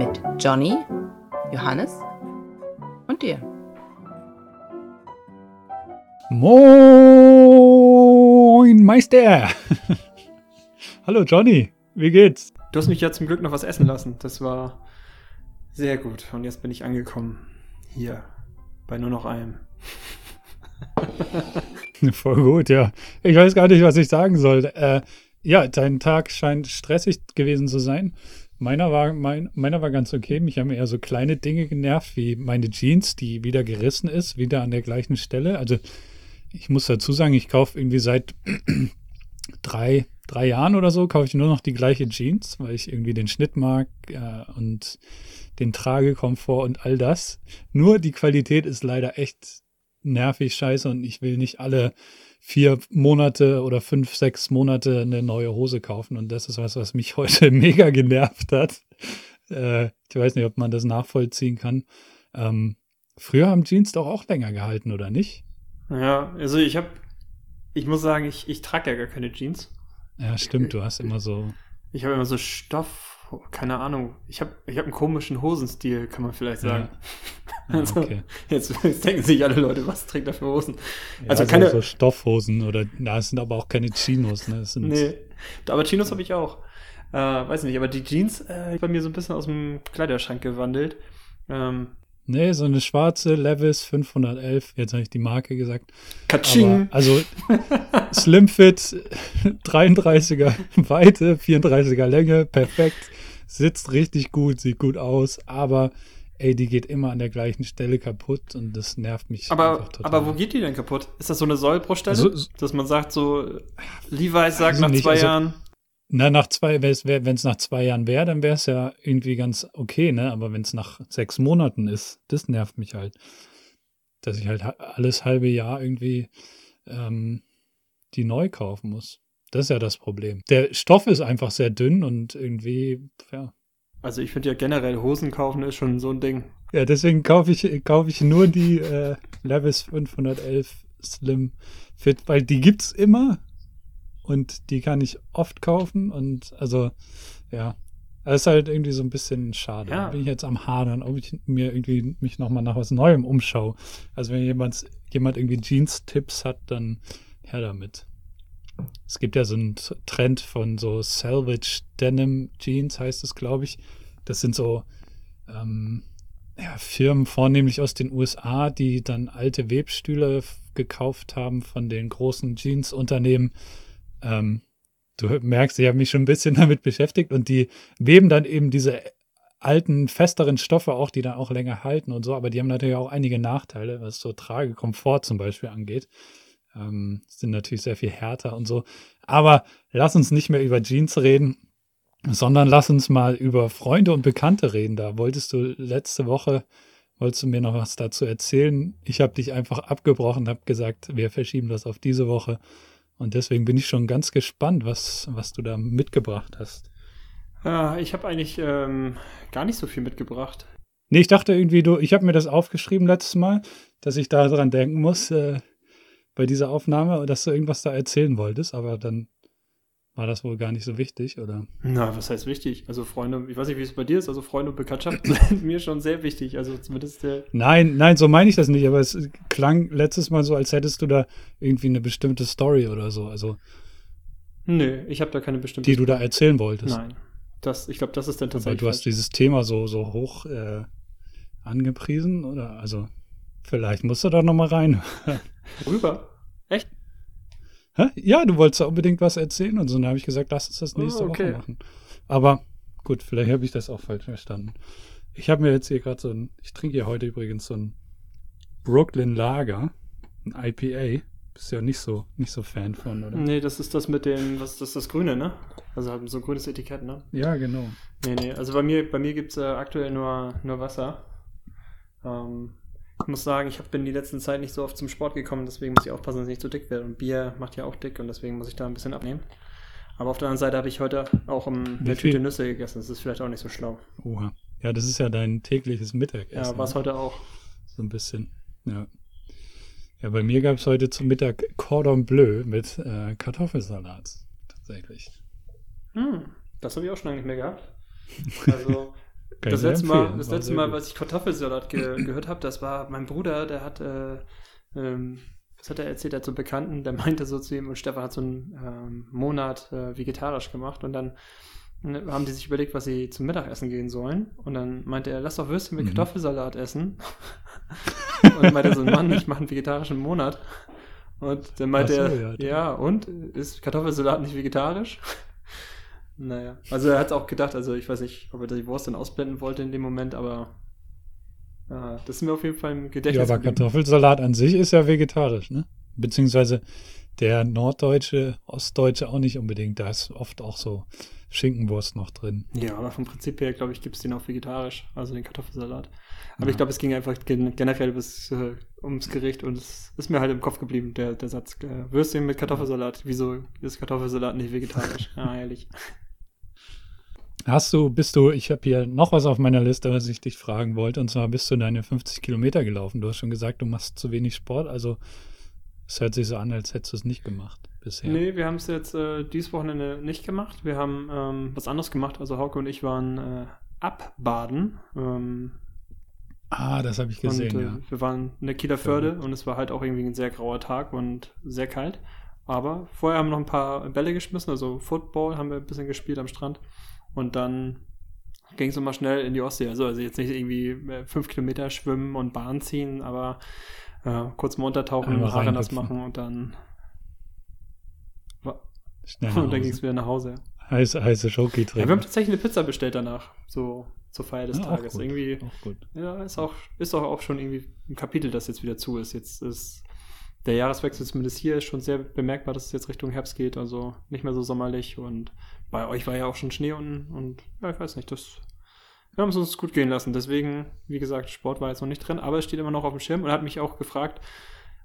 Mit Johnny, Johannes und dir. Moin, Meister! Hallo Johnny, wie geht's? Du hast mich ja zum Glück noch was essen lassen. Das war sehr gut. Und jetzt bin ich angekommen. Hier. Bei nur noch einem. Voll gut, ja. Ich weiß gar nicht, was ich sagen soll. Äh, ja, dein Tag scheint stressig gewesen zu sein. Meiner war, mein, meiner war ganz okay. Mich haben eher so kleine Dinge genervt, wie meine Jeans, die wieder gerissen ist, wieder an der gleichen Stelle. Also ich muss dazu sagen, ich kaufe irgendwie seit drei, drei Jahren oder so, kaufe ich nur noch die gleiche Jeans, weil ich irgendwie den Schnitt mag äh, und den Tragekomfort und all das. Nur die Qualität ist leider echt nervig scheiße und ich will nicht alle vier Monate oder fünf, sechs Monate eine neue Hose kaufen. Und das ist was, was mich heute mega genervt hat. Äh, ich weiß nicht, ob man das nachvollziehen kann. Ähm, früher haben Jeans doch auch länger gehalten, oder nicht? Ja, also ich habe, ich muss sagen, ich, ich trage ja gar keine Jeans. Ja, stimmt, du hast immer so. Ich habe immer so Stoff, keine Ahnung. Ich habe ich hab einen komischen Hosenstil, kann man vielleicht sagen. Ja. Ja, Also, okay. jetzt, jetzt denken sich alle Leute, was trägt er für Hosen? Ja, also so- keine- so Stoffhosen oder na, es sind aber auch keine Chinos, ne? Es sind, Nee, aber Chinos habe ich auch. Äh, weiß nicht, aber die Jeans äh, bei mir so ein bisschen aus dem Kleiderschrank gewandelt. Ähm, nee, so eine schwarze Levis 511, jetzt habe ich die Marke gesagt. Katsching! Aber, also Slimfit, 33er Weite, 34er Länge, perfekt, sitzt richtig gut, sieht gut aus, aber ey, die geht immer an der gleichen Stelle kaputt und das nervt mich aber, einfach total. aber wo geht die denn kaputt? Ist das so eine Sollbruchstelle? So- so- dass man sagt so, Levi's sagt Also nach nicht, zwei also- Jahren, Na, nach zwei, wenn es nach zwei Jahren wäre, dann wäre es ja irgendwie ganz okay, ne? Aber wenn es nach sechs Monaten ist, das nervt mich halt. Dass ich halt ha- alles halbe Jahr irgendwie ähm, die neu kaufen muss. Das ist ja das Problem. Der Stoff ist einfach sehr dünn und irgendwie, ja. also ich finde ja generell Hosen kaufen ist schon so ein Ding. Ja, deswegen kaufe ich, kaufe ich nur die äh, Levis 511 Slim Fit, weil die gibt's immer und die kann ich oft kaufen und also, ja. Das ist halt irgendwie so ein bisschen schade. Ja. Bin ich jetzt am Hadern, ob ich mir irgendwie mich nochmal nach was Neuem umschaue. Also wenn jemand, jemand irgendwie Jeans-Tipps hat, dann her damit. Es gibt ja so einen Trend von so Salvage Denim Jeans, heißt es, glaube ich. Das sind so ähm, ja, Firmen, vornehmlich aus den USA, die dann alte Webstühle gekauft haben von den großen Jeans-Unternehmen. Ähm, du merkst, ich habe mich schon ein bisschen damit beschäftigt und die weben dann eben diese alten, festeren Stoffe auch, die dann auch länger halten und so, aber die haben natürlich auch einige Nachteile, was so Tragekomfort zum Beispiel angeht. Ähm, sind natürlich sehr viel härter und so. Aber lass uns nicht mehr über Jeans reden, sondern lass uns mal über Freunde und Bekannte reden. Da wolltest du letzte Woche, wolltest du mir noch was dazu erzählen. Ich habe dich einfach abgebrochen, habe gesagt, wir verschieben das auf diese Woche. Und deswegen bin ich schon ganz gespannt, was, was du da mitgebracht hast. Ja, ich habe eigentlich ähm, gar nicht so viel mitgebracht. Nee, ich dachte irgendwie, du, ich habe mir das aufgeschrieben letztes Mal, dass ich da dran denken muss, äh, bei dieser Aufnahme, dass du irgendwas da erzählen wolltest, aber dann war das wohl gar nicht so wichtig, oder? Na, was heißt wichtig? Also Freunde, ich weiß nicht, wie es bei dir ist, also Freunde und Bekanntschaften sind mir schon sehr wichtig. Also zumindest der. Nein, nein, so meine ich das nicht, aber es klang letztes Mal so, als hättest du da irgendwie eine bestimmte Story oder so, also Nö, ich habe da keine bestimmte. die du da erzählen wolltest. Nein. Das, ich glaube, das ist dann Aber tatsächlich. du hast dieses Thema so, so hoch äh, angepriesen, oder? Also, vielleicht musst du da nochmal rein. Rüber. Echt? Hä? Ja, du wolltest da unbedingt was erzählen und so. Dann habe ich gesagt, lass uns das nächste Oh, okay. Woche machen. Aber gut, vielleicht habe ich das auch falsch verstanden. Ich habe mir jetzt hier gerade so ein, ich trinke hier heute übrigens so ein Brooklyn Lager, ein IPA. bist ja nicht so, nicht so Fan von, oder? Nee, das ist das mit dem, was ist das, das Grüne, ne? Also so ein grünes Etikett, ne? Ja, genau. Nee, nee, also bei mir, bei mir gibt es äh, aktuell nur, nur Wasser. Ähm, ich muss sagen, ich bin die letzten Zeit nicht so oft zum Sport gekommen, deswegen muss ich aufpassen, dass ich nicht zu dick werde. Und Bier macht ja auch dick und deswegen muss ich da ein bisschen abnehmen. Aber auf der anderen Seite habe ich heute auch um Wie eine? Tüte Nüsse gegessen. Das ist vielleicht auch nicht so schlau. Oha. Ja, das ist ja dein tägliches Mittagessen. Ja, war es ne? heute auch. So ein bisschen. Ja. Ja, bei mir gab es heute zum Mittag Cordon Bleu mit äh, Kartoffelsalat. Tatsächlich. Hm, das habe ich auch schon lange nicht mehr gehabt. Also, Kann das letzte Mal, das letzte Mal was ich Kartoffelsalat ge gehört habe, das war mein Bruder, der hat, äh, ähm, was hat er erzählt, er hat so einen Bekannten, der meinte so zu ihm, und Stefan hat so einen ähm, Monat äh, vegetarisch gemacht und dann äh, haben die sich überlegt, was sie zum Mittagessen gehen sollen. Und dann meinte er, lass doch Würstchen mit Mhm. Kartoffelsalat essen. und dann meinte er so, Mann, ich mache einen vegetarischen Monat. Und dann meinte so, er, ja, ja, und? Ist Kartoffelsalat nicht vegetarisch? Naja, also er hat auch gedacht, also ich weiß nicht, ob er die Wurst dann ausblenden wollte in dem Moment, aber äh, das ist mir auf jeden Fall im Ja, Gedächtnis aber geblieben. Kartoffelsalat an sich ist ja vegetarisch, ne? Beziehungsweise der Norddeutsche, Ostdeutsche auch nicht unbedingt. Da ist oft auch so Schinkenwurst noch drin. Ja, aber vom Prinzip her, glaube ich, gibt es den auch vegetarisch, also den Kartoffelsalat. Aber Ja. ich glaube, es ging einfach gen generell bis, äh, ums Gericht und es ist mir halt im Kopf geblieben, der, der Satz. Äh, Würstchen mit Kartoffelsalat. Wieso ist Kartoffelsalat nicht vegetarisch? ah, ehrlich. Hast du, bist du, ich habe hier noch was auf meiner Liste, was ich dich fragen wollte, und zwar bist du deine 50 Kilometer gelaufen. Du hast schon gesagt, du machst zu wenig Sport, also es hört sich so an, als hättest du es nicht gemacht bisher. Nee, wir haben es jetzt äh, dieses Wochenende nicht gemacht. Wir haben ähm, was anderes gemacht. Also Hauke und ich waren äh, abbaden. Ähm, Ah, das habe ich gesehen, und, äh, ja. Wir waren in der Kieler Förde und es war halt auch irgendwie ein sehr grauer Tag und sehr kalt. Aber vorher haben wir noch ein paar Bälle geschmissen, also Football haben wir ein bisschen gespielt am Strand. Und dann ging es immer schnell in die Ostsee. Also, also jetzt nicht irgendwie äh, fünf Kilometer schwimmen und Bahn ziehen, aber äh, kurz mal untertauchen, Einmal Haare nass machen und dann, Schnell und dann ging es wieder nach Hause. Heiße, heiße Schoki Ja, trinken. wir haben tatsächlich eine Pizza bestellt danach, so zur Feier des Ja, Tages. gut. Irgendwie, Auch gut. ja, ist auch, ist auch, auch schon irgendwie ein Kapitel, das jetzt wieder zu ist. Jetzt ist der Jahreswechsel zumindest hier ist schon sehr bemerkbar, dass es jetzt Richtung Herbst geht, also nicht mehr so sommerlich und bei euch war ja auch schon Schnee unten und ja, ich weiß nicht, das wir haben es uns gut gehen lassen. Deswegen, wie gesagt, Sport war jetzt noch nicht drin, aber es steht immer noch auf dem Schirm und hat mich auch gefragt,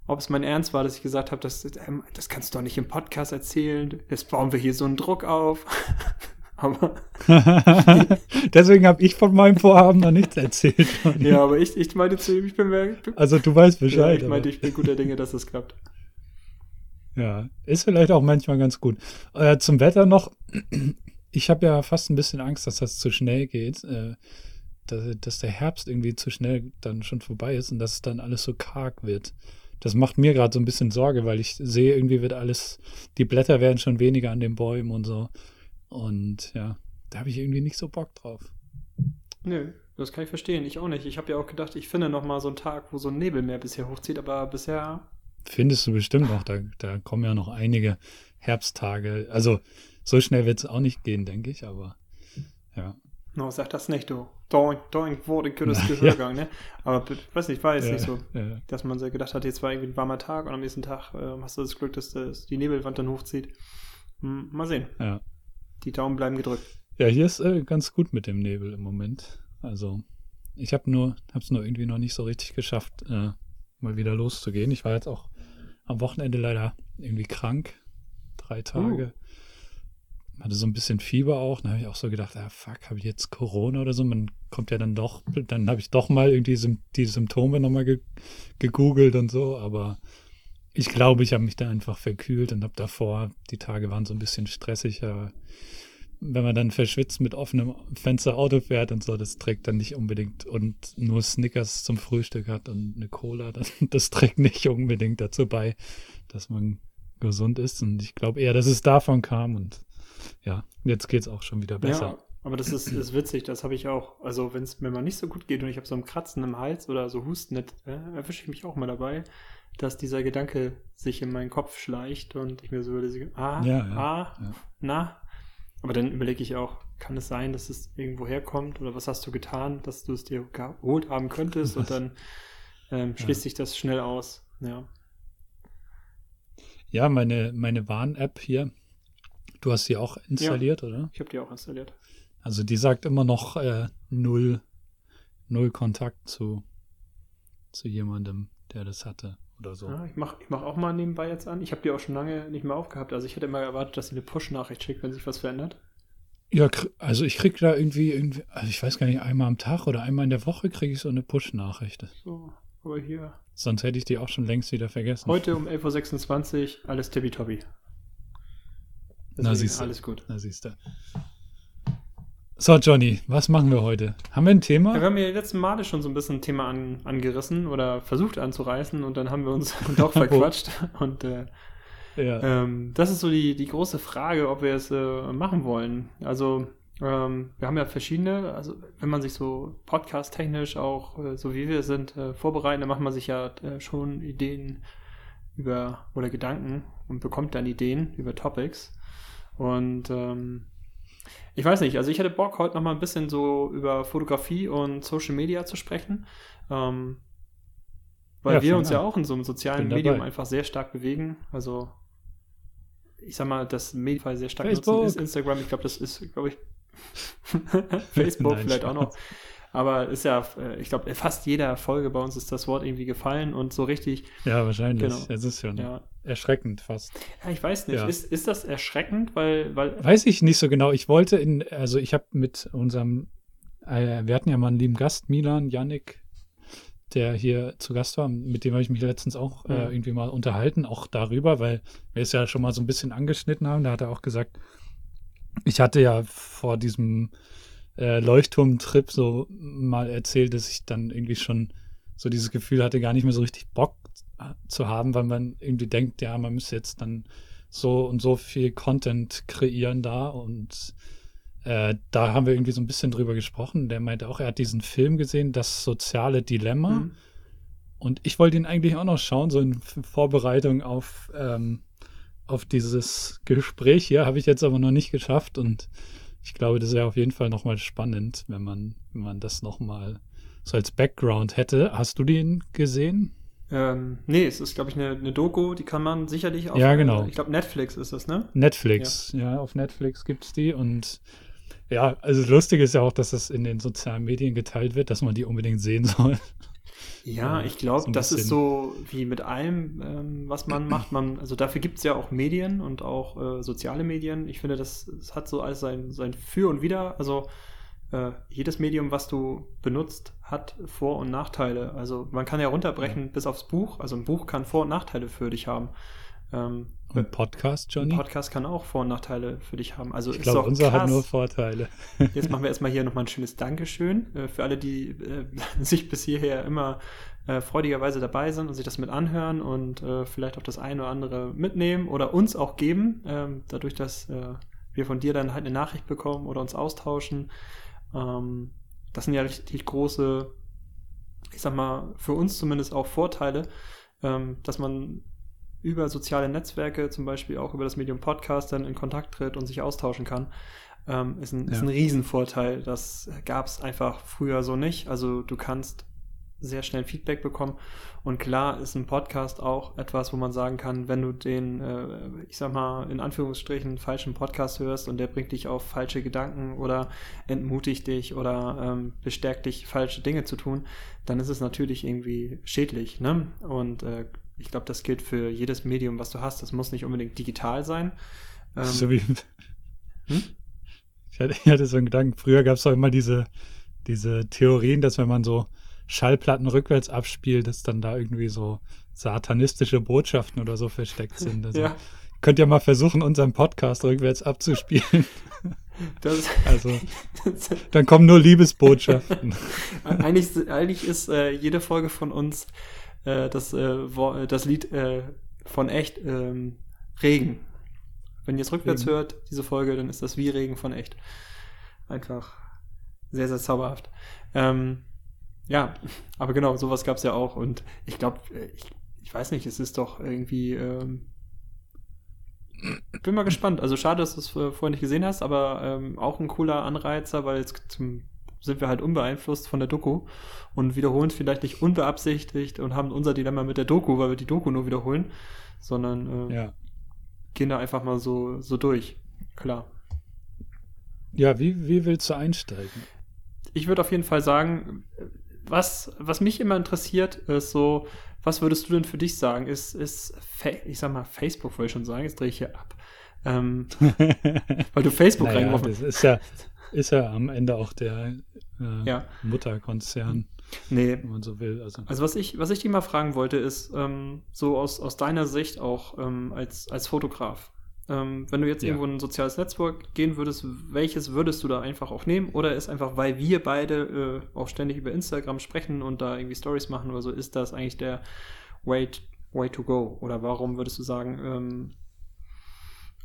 ob es mein Ernst war, dass ich gesagt habe, das, ähm, das kannst du doch nicht im Podcast erzählen. Jetzt bauen wir hier so einen Druck auf. aber Deswegen habe ich von meinem Vorhaben noch nichts erzählt. Ja, aber ich, ich meinte zu ihm, ich bin bin, Also du weißt ja, Bescheid. ich meinte, ich bin guter Dinge, dass das klappt. Ja, ist vielleicht auch manchmal ganz gut. Äh, zum Wetter noch. Ich habe ja fast ein bisschen Angst, dass das zu schnell geht. Äh, dass, dass der Herbst irgendwie zu schnell dann schon vorbei ist und dass es dann alles so karg wird. Das macht mir gerade so ein bisschen Sorge, weil ich sehe, irgendwie wird alles, die Blätter werden schon weniger an den Bäumen und so. Und ja, da habe ich irgendwie nicht so Bock drauf. Nö, das kann ich verstehen. Ich auch nicht. Ich habe ja auch gedacht, ich finde noch mal so einen Tag, wo so ein Nebelmeer bisher hochzieht, aber bisher. Findest du bestimmt noch, da, da kommen ja noch einige Herbsttage. Also so schnell wird es auch nicht gehen, denke ich, aber ja. No, sag das nicht, du. Doink, doink, wurde das Na, Gehörgang, ne? Aber weiß nicht, war jetzt ja, nicht so. ja. Dass man so gedacht hat, jetzt war irgendwie ein warmer Tag und am nächsten Tag äh, hast du das Glück, dass das, die Nebelwand dann hochzieht. Hm, mal sehen. Ja. Die Daumen bleiben gedrückt. Ja, hier ist äh, ganz gut mit dem Nebel im Moment. Also, ich habe nur, habe es nur irgendwie noch nicht so richtig geschafft, äh, mal wieder loszugehen. Ich war jetzt auch am Wochenende leider irgendwie krank, drei Tage. Hatte so ein bisschen Fieber auch. Dann habe ich auch so gedacht, ah, fuck, habe ich jetzt Corona oder so? Man kommt ja dann doch, dann habe ich doch mal irgendwie die Symptome nochmal ge gegoogelt und so, aber ich glaube, ich habe mich da einfach verkühlt und habe davor, die Tage waren so ein bisschen stressiger wenn man dann verschwitzt mit offenem Fenster Auto fährt und so, das trägt dann nicht unbedingt und nur Snickers zum Frühstück hat und eine Cola, das, das trägt nicht unbedingt dazu bei, dass man gesund ist. Und ich glaube eher, dass es davon kam und ja, jetzt geht's auch schon wieder besser. Ja, aber das ist, ist witzig, das habe ich auch. Also, wenn es mir mal nicht so gut geht und ich habe so ein Kratzen im Hals oder so Husten, äh, erwische ich mich auch mal dabei, dass dieser Gedanke sich in meinen Kopf schleicht und ich mir so überlege, ah, Ja, ja, ah, na. Aber dann überlege ich auch, kann es sein, dass es irgendwo herkommt oder was hast du getan, dass du es dir geholt haben könntest und dann ähm, schließt sich das schnell aus. Ja. Ja, meine, meine Warn-App hier. Du hast sie auch installiert, ja, oder? Ich habe die auch installiert. Also die sagt immer noch äh, null, null Kontakt zu, zu jemandem, der das hatte oder so. Ja, ich mache ich mach auch mal nebenbei jetzt an. Ich habe die auch schon lange nicht mehr aufgehabt. Also ich hätte immer erwartet, dass sie eine Push-Nachricht schickt, wenn sich was verändert. Ja, also ich kriege da irgendwie, irgendwie, also ich weiß gar nicht, einmal am Tag oder einmal in der Woche kriege ich so eine Push-Nachricht. So, aber hier. Sonst hätte ich die auch schon längst wieder vergessen. Heute um 11.26 Uhr, alles tippitoppi. Na siehst du. Alles gut. Na siehst du. So, Johnny, was machen wir heute? Haben wir ein Thema? Ja, wir haben ja die letzten Male schon so ein bisschen ein Thema an, angerissen oder versucht anzureißen und dann haben wir uns doch verquatscht. und äh, ja. ähm, das ist so die, die große Frage, ob wir es äh, machen wollen. Also, ähm, wir haben ja verschiedene, also wenn man sich so podcast-technisch auch, äh, so wie wir sind, äh, vorbereiten, dann macht man sich ja äh, schon Ideen über oder Gedanken und bekommt dann Ideen über Topics. Und ähm, ich weiß nicht, also ich hätte Bock, heute nochmal ein bisschen so über Fotografie und Social Media zu sprechen. Ähm, weil ja, wir uns an. ja auch in so einem sozialen Medium einfach sehr stark bewegen. Also, ich sag mal, das Medienfall sehr stark Facebook. nutzen ist Instagram. Ich glaube, das ist, glaube ich, Facebook Nein, vielleicht Spaß. auch noch. Aber ist ja, äh, ich glaube, fast jeder Folge bei uns ist das Wort irgendwie gefallen und so richtig. Ja, wahrscheinlich. Genau. Es ist schon ja. erschreckend fast. Ja, ich weiß nicht. Ja. Ist, ist das erschreckend? Weil, weil. Weiß ich nicht so genau. Ich wollte in, also ich habe mit unserem, äh, wir hatten ja mal einen lieben Gast, Milan, Yannick, der hier zu Gast war, mit dem habe ich mich letztens auch äh, irgendwie mal unterhalten, auch darüber, weil wir es ja schon mal so ein bisschen angeschnitten haben. Da hat er auch gesagt, ich hatte ja vor diesem äh, Leuchtturmtrip so mal erzählt, dass ich dann irgendwie schon so dieses Gefühl hatte, gar nicht mehr so richtig Bock zu haben, weil man irgendwie denkt, ja, man müsste jetzt dann so und so viel Content kreieren da und äh, da haben wir irgendwie so ein bisschen drüber gesprochen. Der meinte auch, er hat diesen Film gesehen, das soziale Dilemma. Mhm. Und ich wollte ihn eigentlich auch noch schauen, so in Vorbereitung auf, ähm, auf dieses Gespräch hier. Habe ich jetzt aber noch nicht geschafft und ich glaube, das wäre auf jeden Fall nochmal spannend, wenn man, wenn man das nochmal so als Background hätte. Hast du den gesehen? Ähm, nee, es ist, glaube ich, eine, eine, Doku, die kann man sicherlich auf. Ja, genau. Äh, ich glaube, Netflix ist das, ne? Netflix, ja, ja auf Netflix gibt es die und ja, also lustig ist ja auch, dass das in den sozialen Medien geteilt wird, dass man die unbedingt sehen soll. Ja, ich glaube, das ist so wie mit allem, ähm, was man macht. Man, also dafür gibt es ja auch Medien und auch äh, soziale Medien. Ich finde, das, das hat so alles sein, sein Für und Wider. Also äh, jedes Medium, was du benutzt, hat Vor- und Nachteile. Also man kann ja runterbrechen ja. bis aufs Buch. Also ein Buch kann Vor- und Nachteile für dich haben. Ähm, ein Podcast, Johnny? Ein Podcast kann auch Vor- und Nachteile für dich haben. Also ich glaube, unser krass. hat nur Vorteile. Jetzt machen wir erstmal hier nochmal ein schönes Dankeschön äh, für alle, die äh, sich bis hierher immer äh, freudigerweise dabei sind und sich das mit anhören und äh, vielleicht auch das eine oder andere mitnehmen oder uns auch geben, ähm, dadurch, dass äh, wir von dir dann halt eine Nachricht bekommen oder uns austauschen. Ähm, das sind ja richtig große, ich sag mal, für uns zumindest auch Vorteile, ähm, dass man über soziale Netzwerke, zum Beispiel auch über das Medium Podcast, dann in Kontakt tritt und sich austauschen kann, ähm, ist, ein, ja. ist ein Riesenvorteil. Das gab es einfach früher so nicht. Also du kannst sehr schnell Feedback bekommen. Und klar ist ein Podcast auch etwas, wo man sagen kann, wenn du den, äh, ich sag mal, in Anführungsstrichen falschen Podcast hörst und der bringt dich auf falsche Gedanken oder entmutigt dich oder ähm, bestärkt dich, falsche Dinge zu tun, dann ist es natürlich irgendwie schädlich. Ne? Und äh, ich glaube, das gilt für jedes Medium, was du hast. Das muss nicht unbedingt digital sein. Ähm, so wie. Hm? Ich, hatte, ich hatte so einen Gedanken. Früher gab es doch immer diese, diese Theorien, dass wenn man so Schallplatten rückwärts abspielt, dass dann da irgendwie so satanistische Botschaften oder so versteckt sind. Also, ja. Könnt ihr mal versuchen, unseren Podcast rückwärts abzuspielen. Das, also, dann kommen nur Liebesbotschaften. eigentlich, eigentlich ist äh, jede Folge von uns äh, das, äh, das Lied äh, von echt ähm, Regen. Wenn ihr es rückwärts Regen. hört, diese Folge, dann ist das wie Regen von echt. Einfach sehr, sehr zauberhaft. Ähm, ja, aber genau, sowas gab es ja auch. Und ich glaube, äh, ich, ich, weiß nicht, es ist doch irgendwie. Ähm, bin mal gespannt. Also schade, dass du es vorher nicht gesehen hast, aber ähm, auch ein cooler Anreizer, weil jetzt zum sind wir halt unbeeinflusst von der Doku und wiederholen es vielleicht nicht unbeabsichtigt und haben unser Dilemma mit der Doku, weil wir die Doku nur wiederholen, sondern äh, Ja. gehen da einfach mal so, so durch. Klar. Ja, wie, wie willst du einsteigen? Ich würde auf jeden Fall sagen, was, was mich immer interessiert, ist so, was würdest du denn für dich sagen? Ist, ist ich sag mal, Facebook wollte ich schon sagen, jetzt drehe ich hier ab. Ähm, weil du Facebook naja, reingeworfen das ist ja, ist ja am Ende auch der äh, Ja. Mutterkonzern, Nee, wenn man so will. Also, Also was ich, was ich dich mal fragen wollte, ist ähm, so aus, aus deiner Sicht auch ähm, als, als Fotograf. Ähm, wenn du jetzt Ja. irgendwo in ein soziales Netzwerk gehen würdest, welches würdest du da einfach auch nehmen? Oder ist einfach, weil wir beide äh, auch ständig über Instagram sprechen und da irgendwie Stories machen oder so, ist das eigentlich der way, way to go? Oder warum würdest du sagen, ähm,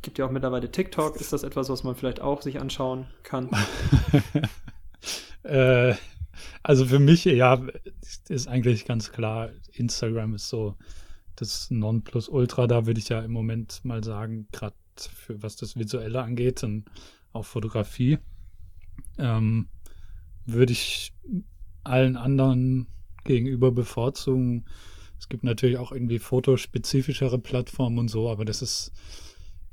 gibt ja auch mittlerweile TikTok, ist das etwas, was man vielleicht auch sich anschauen kann? äh, also für mich, ja, ist eigentlich ganz klar, Instagram ist so das Nonplusultra. Da würde ich ja im Moment mal sagen, gerade für was das Visuelle angeht und auch Fotografie, ähm, würde ich allen anderen gegenüber bevorzugen. Es gibt natürlich auch irgendwie fotospezifischere Plattformen und so, aber das ist,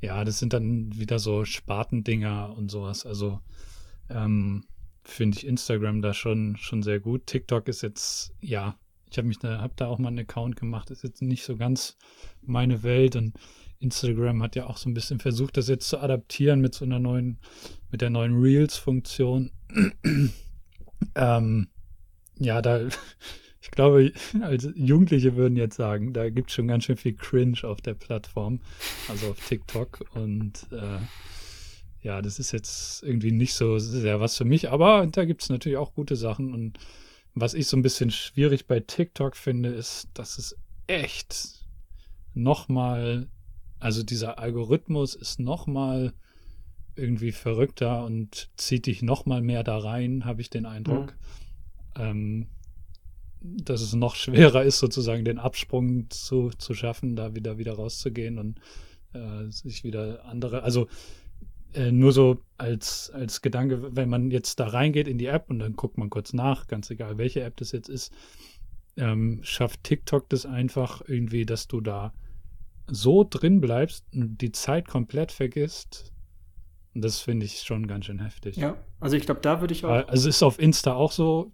ja, das sind dann wieder so Spartendinger und sowas. Also ähm, finde ich Instagram da schon, schon sehr gut. TikTok ist jetzt, ja, ich habe mich da, habe da auch mal einen Account gemacht, ist jetzt nicht so ganz meine Welt und Instagram hat ja auch so ein bisschen versucht, das jetzt zu adaptieren mit so einer neuen, mit der neuen Reels-Funktion. ähm, ja, da, ich glaube, als Jugendliche würden jetzt sagen, da gibt es schon ganz schön viel Cringe auf der Plattform, also auf TikTok und äh, ja, das ist jetzt irgendwie nicht so sehr was für mich, aber da gibt es natürlich auch gute Sachen. Und was ich so ein bisschen schwierig bei TikTok finde, ist, dass es echt nochmal, also dieser Algorithmus ist nochmal irgendwie verrückter und zieht dich nochmal mehr da rein, habe ich den Eindruck. Ähm, dass es noch schwerer ist, sozusagen den Absprung zu, zu schaffen, da wieder wieder rauszugehen und äh, sich wieder andere, also äh, nur so als, als Gedanke, wenn man jetzt da reingeht in die App und dann guckt man kurz nach, ganz egal welche App das jetzt ist, ähm, schafft TikTok das einfach irgendwie, dass du da so drin bleibst und die Zeit komplett vergisst. Und das finde ich schon ganz schön heftig. Ja, also ich glaube, da würde ich auch. Also es ist auf Insta auch so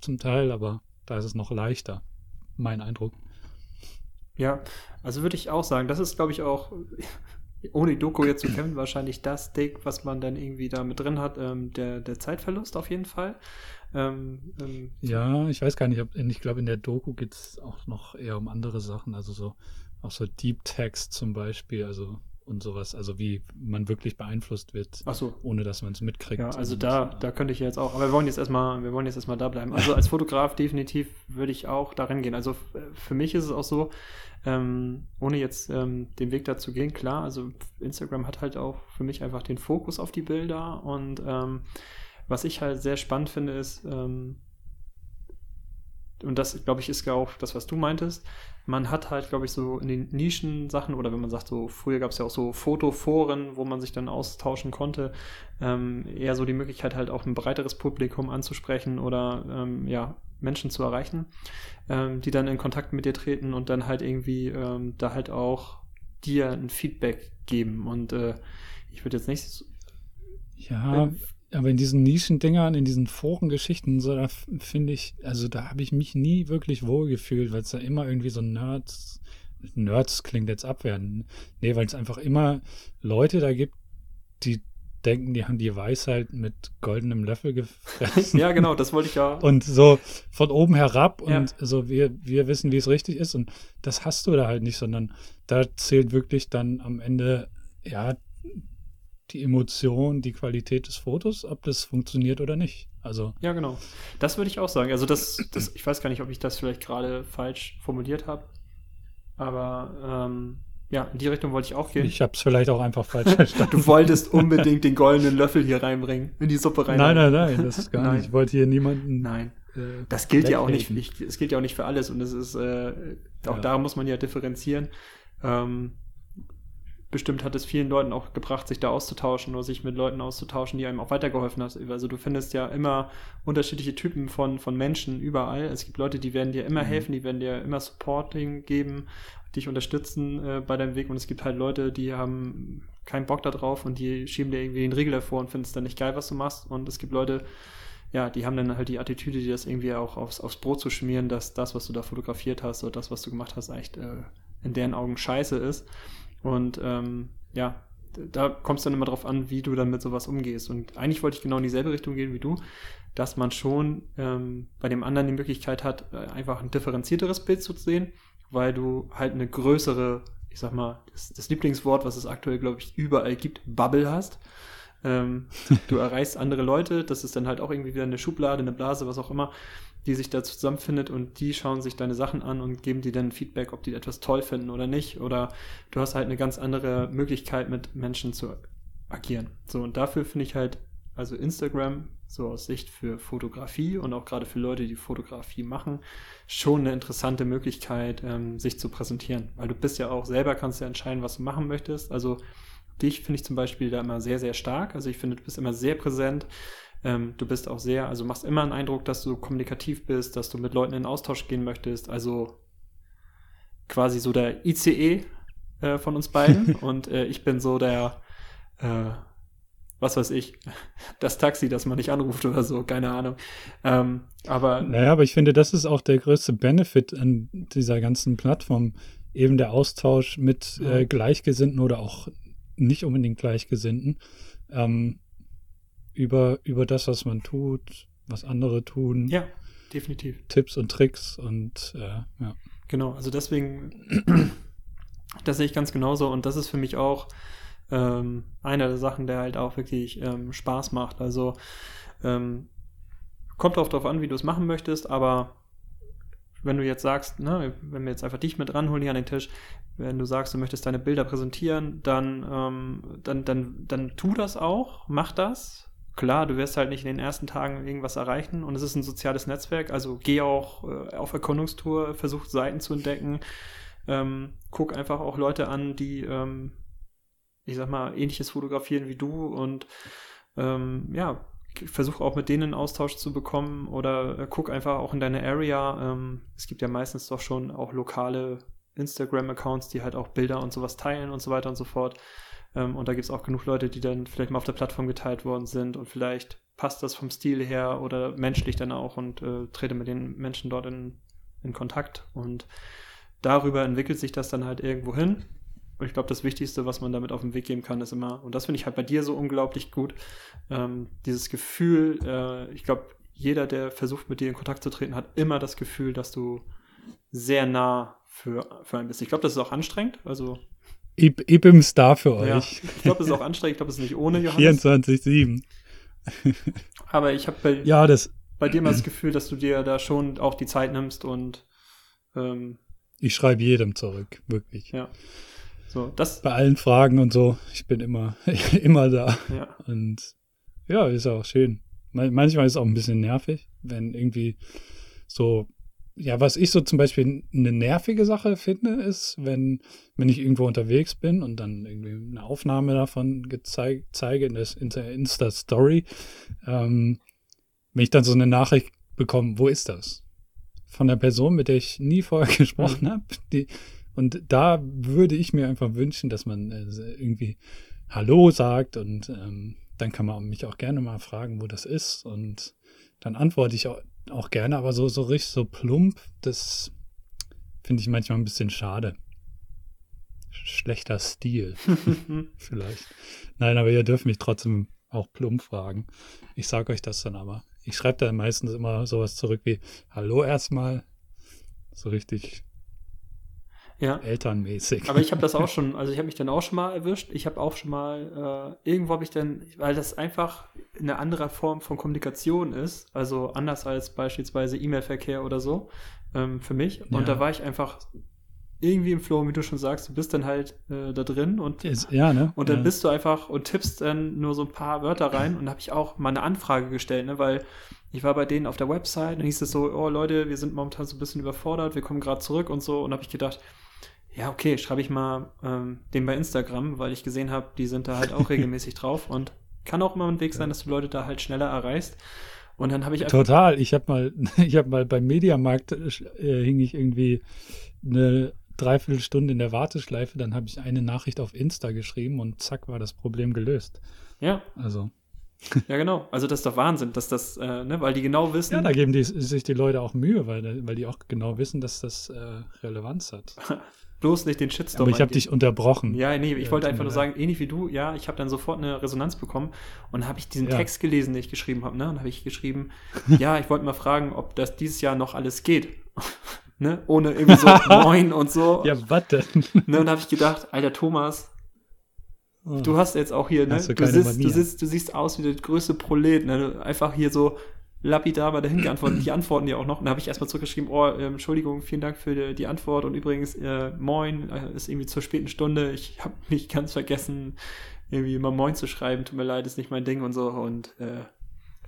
zum Teil, aber da ist es noch leichter. Mein Eindruck. Ja, also würde ich auch sagen, das ist, glaube ich, auch, ohne die Doku jetzt zu kennen, wahrscheinlich das Ding, was man dann irgendwie da mit drin hat, ähm, der, der Zeitverlust auf jeden Fall. Ähm, ähm, Ja, ich weiß gar nicht, ob, ich glaube, in der Doku geht es auch noch eher um andere Sachen, also so, auch so Deep Text zum Beispiel, also und sowas, also wie man wirklich beeinflusst wird, so. ohne dass man es mitkriegt. Ja, also da, äh, da könnte ich jetzt auch, aber wir wollen jetzt erstmal, wir wollen jetzt erstmal da bleiben. Also als Fotograf definitiv würde ich auch darin gehen. Also f- für mich ist es auch so, ähm, ohne jetzt ähm, den Weg dazu gehen, klar, also Instagram hat halt auch für mich einfach den Fokus auf die Bilder und ähm, was ich halt sehr spannend finde, ist, ähm, und das, glaube ich, ist ja auch das, was du meintest. Man hat halt, glaube ich, so in den Nischen-Sachen oder wenn man sagt, so früher gab es ja auch so Fotoforen, wo man sich dann austauschen konnte, ähm, eher so die Möglichkeit halt auch ein breiteres Publikum anzusprechen oder ähm, ja, Menschen zu erreichen, ähm, die dann in Kontakt mit dir treten und dann halt irgendwie ähm, da halt auch dir ein Feedback geben. Und äh, ich würde jetzt nicht Ja, aber in diesen Nischendingern, in diesen Forengeschichten, so, da finde ich, also da habe ich mich nie wirklich wohl gefühlt, weil es da immer irgendwie so Nerds, Nerds klingt jetzt abwertend. Nee, weil es einfach immer Leute da gibt, die denken, die haben die Weisheit mit goldenem Löffel gefressen. ja, genau, das wollte ich ja. Und so von oben herab und Ja. so wir, wir wissen, wie es richtig ist. Und das hast du da halt nicht, sondern da zählt wirklich dann am Ende, ja, die Emotion, die Qualität des Fotos, ob das funktioniert oder nicht. Also, Ja, genau. Das würde ich auch sagen. Also das, das, ich weiß gar nicht, ob ich das vielleicht gerade falsch formuliert habe. Aber ähm, ja, in die Richtung wollte ich auch gehen. ich habe es vielleicht auch einfach falsch verstanden. Du wolltest unbedingt den goldenen Löffel hier reinbringen, in die Suppe rein. nein, nein, nein, das ist gar Nein. nicht. Ich wollte hier niemanden. Nein. äh, Das gilt ja auch nicht, nicht, es gilt ja auch nicht für alles und es ist, äh, auch Ja. da muss man ja differenzieren. Ähm, bestimmt hat es vielen Leuten auch gebracht, sich da auszutauschen oder sich mit Leuten auszutauschen, die einem auch weitergeholfen haben. Also du findest ja immer unterschiedliche Typen von, von Menschen überall. Es gibt Leute, die werden dir immer mhm. helfen, die werden dir immer Supporting geben, dich unterstützen äh, bei deinem Weg. Und es gibt halt Leute, die haben keinen Bock darauf und die schieben dir irgendwie den Riegel davor und finden es dann nicht geil, was du machst. Und es gibt Leute, ja, die haben dann halt die Attitüde, die das irgendwie auch aufs, aufs Brot zu schmieren, dass das, was du da fotografiert hast oder das, was du gemacht hast, echt äh, in deren Augen scheiße ist. Und ähm, ja, da kommt es dann immer drauf an, wie du dann mit sowas umgehst. Und eigentlich wollte ich genau in dieselbe Richtung gehen wie du, dass man schon ähm, bei dem anderen die Möglichkeit hat, äh, einfach ein differenzierteres Bild zu sehen, weil du halt eine größere, ich sag mal, das, das Lieblingswort, was es aktuell, glaube ich, überall gibt, Bubble hast. Ähm, du erreichst andere Leute, das ist dann halt auch irgendwie wieder eine Schublade, eine Blase, was auch immer, die sich da zusammenfindet und die schauen sich deine Sachen an und geben dir dann Feedback, ob die etwas toll finden oder nicht. Oder du hast halt eine ganz andere Möglichkeit, mit Menschen zu agieren. So, und dafür finde ich halt, also Instagram, so aus Sicht für Fotografie und auch gerade für Leute, die Fotografie machen, schon eine interessante Möglichkeit, ähm, sich zu präsentieren. Weil du bist ja auch selber, kannst ja entscheiden, was du machen möchtest. Also dich finde ich zum Beispiel da immer sehr, sehr stark. Also ich finde, du bist immer sehr präsent. Ähm, du bist auch sehr, also machst immer einen Eindruck, dass du kommunikativ bist, dass du mit Leuten in Austausch gehen möchtest. Also quasi so der ICE äh, von uns beiden. und äh, ich bin so der, äh, was weiß ich, das Taxi, das man nicht anruft oder so, keine Ahnung. Ähm, aber. Naja, aber ich finde, das ist auch der größte Benefit an dieser ganzen Plattform. Eben der Austausch mit äh, Gleichgesinnten oder auch nicht unbedingt Gleichgesinnten, ähm, über, über das, was man tut, was andere tun. Ja, definitiv. Tipps und Tricks und äh, ja. Genau, also deswegen, das sehe ich ganz genauso und das ist für mich auch ähm, eine der Sachen, der halt auch wirklich ähm, Spaß macht. Also ähm, kommt auch darauf an, wie du es machen möchtest, aber wenn du jetzt sagst, ne, wenn wir jetzt einfach dich mit ranholen hier an den Tisch, wenn du sagst, du möchtest deine Bilder präsentieren, dann, ähm, dann, dann, dann tu das auch, mach das. Klar, du wirst halt nicht in den ersten Tagen irgendwas erreichen und es ist ein soziales Netzwerk, also geh auch äh, auf Erkundungstour, versuch Seiten zu entdecken, ähm, guck einfach auch Leute an, die, ähm, ich sag mal, ähnliches fotografieren wie du und ähm, ja, versuch auch mit denen Austausch zu bekommen oder äh, guck einfach auch in deine Area. Ähm, es gibt ja meistens doch schon auch lokale Instagram-Accounts, die halt auch Bilder und sowas teilen und so weiter und so fort. Ähm, und da gibt es auch genug Leute, die dann vielleicht mal auf der Plattform geteilt worden sind und vielleicht passt das vom Stil her oder menschlich dann auch und äh, trete mit den Menschen dort in, in Kontakt. Und darüber entwickelt sich das dann halt irgendwo hin. Und ich glaube, das Wichtigste, was man damit auf den Weg geben kann, ist immer, und das finde ich halt bei dir so unglaublich gut, ähm, dieses Gefühl, äh, ich glaube, jeder, der versucht, mit dir in Kontakt zu treten, hat immer das Gefühl, dass du sehr nah für, für einen bist. Ich glaube, das ist auch anstrengend. Also ich, ich bin Star für euch. Ja, ich glaube, es ist auch anstrengend. Ich glaube, es ist nicht ohne Johannes. 24-7. Aber ich habe bei, ja, das, bei dir mal das Gefühl, dass du dir da schon auch die Zeit nimmst und ähm, ich schreibe jedem zurück, wirklich. Ja. So, das bei allen Fragen und so. Ich bin immer, immer da. Ja. Und ja, ist auch schön. Manchmal ist es auch ein bisschen nervig, wenn irgendwie so ja, was ich so zum Beispiel eine nervige Sache finde, ist, wenn, wenn ich irgendwo unterwegs bin und dann irgendwie eine Aufnahme davon gezeig, zeige in, das, in der Insta-Story, ähm, wenn ich dann so eine Nachricht bekomme, wo ist das? Von der Person, mit der ich nie vorher gesprochen mhm. habe. Und da würde ich mir einfach wünschen, dass man äh, irgendwie Hallo sagt und ähm, dann kann man mich auch gerne mal fragen, wo das ist. Und dann antworte ich auch auch gerne, aber so, so richtig so plump, das finde ich manchmal ein bisschen schade. Schlechter Stil. Vielleicht. Nein, aber ihr dürft mich trotzdem auch plump fragen. Ich sage euch das dann aber. Ich schreibe da meistens immer sowas zurück wie Hallo erstmal. So richtig ja. elternmäßig. Aber ich habe das auch schon, also ich habe mich dann auch schon mal erwischt. Ich habe auch schon mal, äh, irgendwo habe ich dann, weil das einfach eine andere Form von Kommunikation ist, also anders als beispielsweise E-Mail-Verkehr oder so, ähm, für mich. Und ja. da war ich einfach irgendwie im Flow, wie du schon sagst, du bist dann halt äh, da drin und, ja, ne? und dann ja. bist du einfach und tippst dann nur so ein paar Wörter rein und habe ich auch mal eine Anfrage gestellt, ne, weil ich war bei denen auf der Website und hieß es so, oh Leute, wir sind momentan so ein bisschen überfordert, wir kommen gerade zurück und so und habe ich gedacht, ja, okay, schreibe ich mal ähm, den bei Instagram, weil ich gesehen habe, die sind da halt auch regelmäßig drauf und kann auch immer ein Weg sein, dass du Leute da halt schneller erreichst. Und dann habe ich Total. Ich habe mal, ich habe mal beim Mediamarkt äh, hing ich irgendwie eine Dreiviertelstunde in der Warteschleife, dann habe ich eine Nachricht auf Insta geschrieben und zack war das Problem gelöst. Ja. Also. Ja, genau. Also das ist doch Wahnsinn, dass das, äh, ne, weil die genau wissen. Ja, da geben die, sich die Leute auch Mühe, weil, weil die auch genau wissen, dass das äh, Relevanz hat. Bloß nicht den Shitstorm. Aber ich habe dich unterbrochen. Ja, nee, ich ja, wollte einfach nur sagen, ähnlich wie du, ja, ich habe dann sofort eine Resonanz bekommen und habe ich diesen ja. Text gelesen, den ich geschrieben habe, ne? Und habe ich geschrieben, ja, ich wollte mal fragen, ob das dieses Jahr noch alles geht. ne? Ohne irgendwie so Moin und so. Ja, was denn? Ne? Und habe ich gedacht, alter Thomas, oh. du hast jetzt auch hier, ne? Du, du, sitzt, du, sitzt, du siehst aus wie der größte Prolet, ne? Einfach hier so lapidar bei dahin geantwortet. Die antworten ja auch noch. Und da habe ich erstmal zurückgeschrieben, oh, äh, Entschuldigung, vielen Dank für die, die Antwort. Und übrigens, äh, moin, äh, ist irgendwie zur späten Stunde. Ich habe mich ganz vergessen, irgendwie mal moin zu schreiben. Tut mir leid, ist nicht mein Ding und so. Und äh,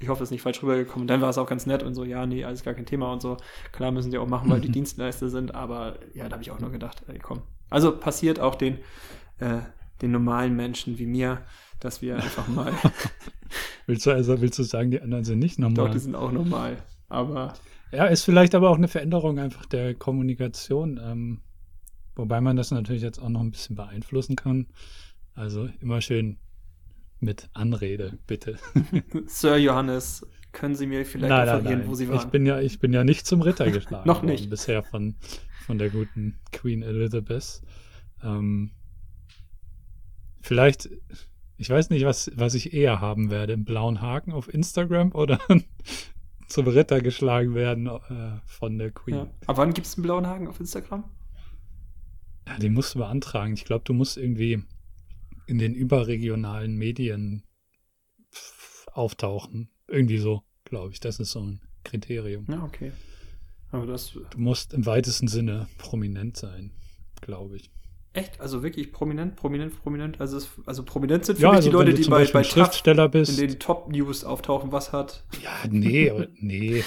ich hoffe, es ist nicht falsch rübergekommen. Dann war es auch ganz nett und so, ja, nee, alles gar kein Thema und so. Klar müssen die auch machen, weil die Dienstleister sind. Aber ja, da habe ich auch nur gedacht, ey, komm. Also passiert auch den, äh, den normalen Menschen wie mir, dass wir einfach mal Willst du also willst du sagen, die anderen sind nicht normal? Doch, die sind auch normal. Aber. Ja, ist vielleicht aber auch eine Veränderung einfach der Kommunikation. Ähm, wobei man das natürlich jetzt auch noch ein bisschen beeinflussen kann. Also immer schön mit Anrede, bitte. Sir Johannes, können Sie mir vielleicht nein, nein, nein. wo Sie waren? Ich bin ja, ich bin ja nicht zum Ritter geschlagen. noch nicht. Bisher von, von der guten Queen Elizabeth. Ähm, vielleicht ich weiß nicht, was, was ich eher haben werde. Einen blauen Haken auf Instagram oder zum Ritter geschlagen werden äh, von der Queen. Ja. Aber wann gibt es einen blauen Haken auf Instagram? Ja, den musst du beantragen. Ich glaube, du musst irgendwie in den überregionalen Medien auftauchen. Irgendwie so, glaube ich. Das ist so ein Kriterium. Ja, okay. Aber das. Du musst im weitesten Sinne prominent sein, glaube ich. Echt? Also wirklich prominent, prominent, prominent. Also, es, also prominent sind für ja, mich also die Leute, die bei, bei Schriftsteller bist. in den Top-News auftauchen, was hat. Ja, nee, nee.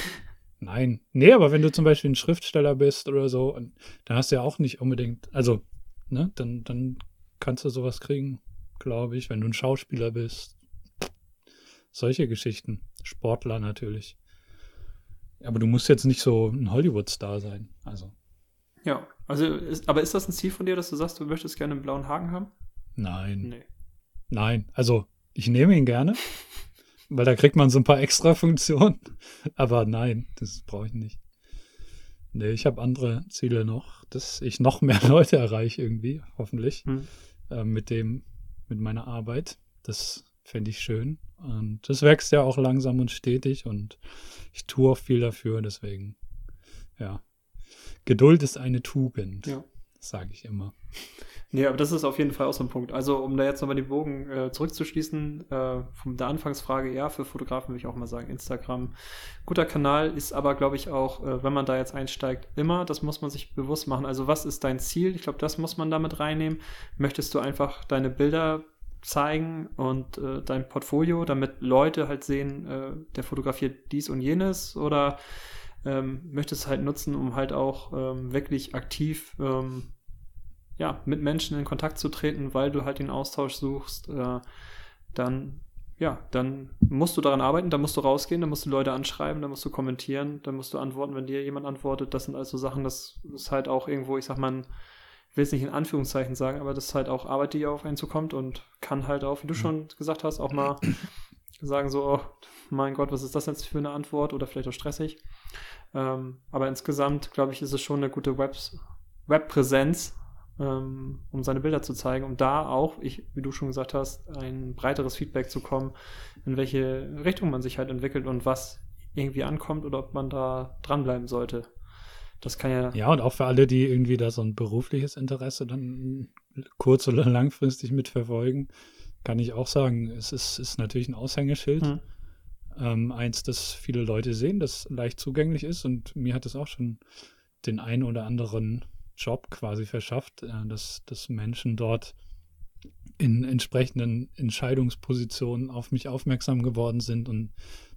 Nein. Nee, aber wenn du zum Beispiel ein Schriftsteller bist oder so, und dann hast du ja auch nicht unbedingt, also, ne, dann, dann kannst du sowas kriegen, glaube ich, wenn du ein Schauspieler bist. Solche Geschichten. Sportler natürlich. Aber du musst jetzt nicht so ein Hollywood-Star sein. Also. Ja, also, ist, aber ist das ein Ziel von dir, dass du sagst, du möchtest gerne einen blauen Haken haben? Nein. Nee. Nein, also ich nehme ihn gerne, weil da kriegt man so ein paar extra Funktionen. Aber nein, das brauche ich nicht. Nee, ich habe andere Ziele noch, dass ich noch mehr Leute erreiche irgendwie, hoffentlich, hm. äh, mit dem, mit meiner Arbeit. Das fände ich schön. Und das wächst ja auch langsam und stetig und ich tue auch viel dafür, deswegen, ja, Geduld ist eine Tugend. Ja. Sage ich immer. Nee, aber das ist auf jeden Fall auch so ein Punkt. Also, um da jetzt nochmal den Bogen äh, zurückzuschließen, äh, von der Anfangsfrage, ja, für Fotografen würde ich auch mal sagen, Instagram. Guter Kanal ist aber, glaube ich, auch, äh, wenn man da jetzt einsteigt, immer, das muss man sich bewusst machen. Also, was ist dein Ziel? Ich glaube, das muss man damit reinnehmen. Möchtest du einfach deine Bilder zeigen und äh, dein Portfolio, damit Leute halt sehen, äh, der fotografiert dies und jenes oder ähm, möchtest es halt nutzen, um halt auch ähm, wirklich aktiv ähm, ja, mit Menschen in Kontakt zu treten, weil du halt den Austausch suchst, äh, dann ja, dann musst du daran arbeiten, dann musst du rausgehen, dann musst du Leute anschreiben, dann musst du kommentieren, dann musst du antworten, wenn dir jemand antwortet. Das sind also Sachen, das ist halt auch irgendwo, ich sag mal, ich will es nicht in Anführungszeichen sagen, aber das ist halt auch Arbeit, die auf einen zukommt und kann halt auch, wie du mhm. schon gesagt hast, auch mal sagen so, oh, mein Gott, was ist das jetzt für eine Antwort oder vielleicht auch stressig. Ähm, aber insgesamt, glaube ich, ist es schon eine gute Webs Webpräsenz, ähm, um seine Bilder zu zeigen, um da auch, ich, wie du schon gesagt hast, ein breiteres Feedback zu kommen, in welche Richtung man sich halt entwickelt und was irgendwie ankommt oder ob man da dranbleiben sollte. Das kann ja. Ja, und auch für alle, die irgendwie da so ein berufliches Interesse dann kurz- oder langfristig mitverfolgen, kann ich auch sagen, es ist, ist natürlich ein Aushängeschild. Hm ähm, eins, das viele Leute sehen, das leicht zugänglich ist und mir hat es auch schon den einen oder anderen Job quasi verschafft, äh, dass, dass Menschen dort in entsprechenden Entscheidungspositionen auf mich aufmerksam geworden sind und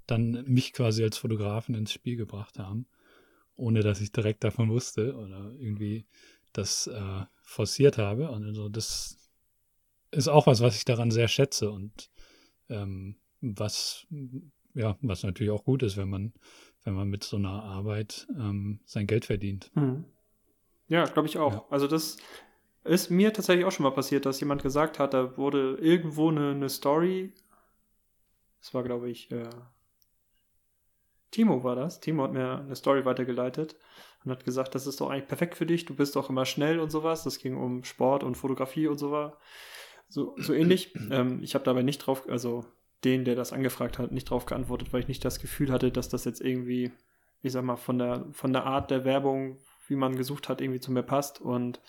dann mich quasi als Fotografen ins Spiel gebracht haben, ohne dass ich direkt davon wusste oder irgendwie das äh, forciert habe. Und also das ist auch was, was ich daran sehr schätze und ähm, was, ja, was natürlich auch gut ist, wenn man, wenn man mit so einer Arbeit ähm, sein Geld verdient. Mhm. Ja, glaube ich auch. Ja. Also das ist mir tatsächlich auch schon mal passiert, dass jemand gesagt hat, da wurde irgendwo eine, eine Story, das war glaube ich, äh, Timo war das. Timo hat mir eine Story weitergeleitet und hat gesagt, das ist doch eigentlich perfekt für dich, du bist doch immer schnell und sowas. Das ging um Sport und Fotografie und sowas. So, so ähnlich. Ähm, ich habe dabei nicht drauf, also den, der das angefragt hat, nicht drauf geantwortet, weil ich nicht das Gefühl hatte, dass das jetzt irgendwie, ich sag mal, von der, von der Art der Werbung, wie man gesucht hat, irgendwie zu mir passt. Und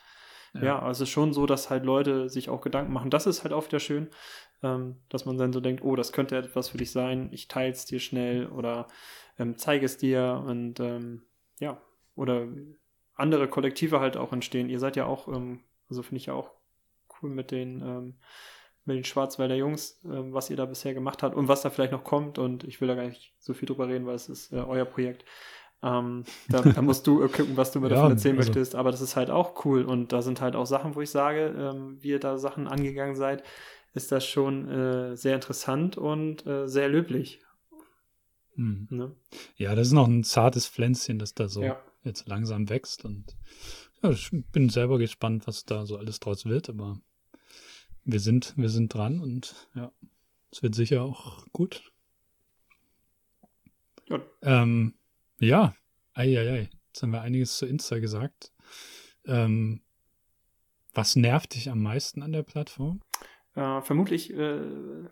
ja, ja also es ist schon so, dass halt Leute sich auch Gedanken machen. Das ist halt auch wieder schön, ähm, dass man dann so denkt, oh, das könnte etwas für dich sein, ich teile es dir schnell oder ähm, zeige es dir und ähm, ja, oder andere Kollektive halt auch entstehen. Ihr seid ja auch, ähm, also finde ich ja auch cool mit den, ähm, mit den Schwarzwälder Jungs, ähm, was ihr da bisher gemacht habt und was da vielleicht noch kommt. Und ich will da gar nicht so viel drüber reden, weil es ist äh, euer Projekt. Ähm, da, da, musst du gucken, was du mir ja, davon erzählen also. möchtest. Aber das ist halt auch cool. Und da sind halt auch Sachen, wo ich sage, ähm, wie ihr da Sachen angegangen seid, ist das schon äh, sehr interessant und äh, sehr löblich. Hm. Ne? Ja, das ist noch ein zartes Pflänzchen, das da so ja. jetzt langsam wächst. Und ja, ich bin selber gespannt, was da so alles draus wird. Aber wir sind, wir sind dran und ja, es wird sicher auch gut. Ja. Ähm, ja, eieiei. Jetzt haben wir einiges zu Insta gesagt. Ähm, was nervt dich am meisten an der Plattform? Äh, vermutlich, äh,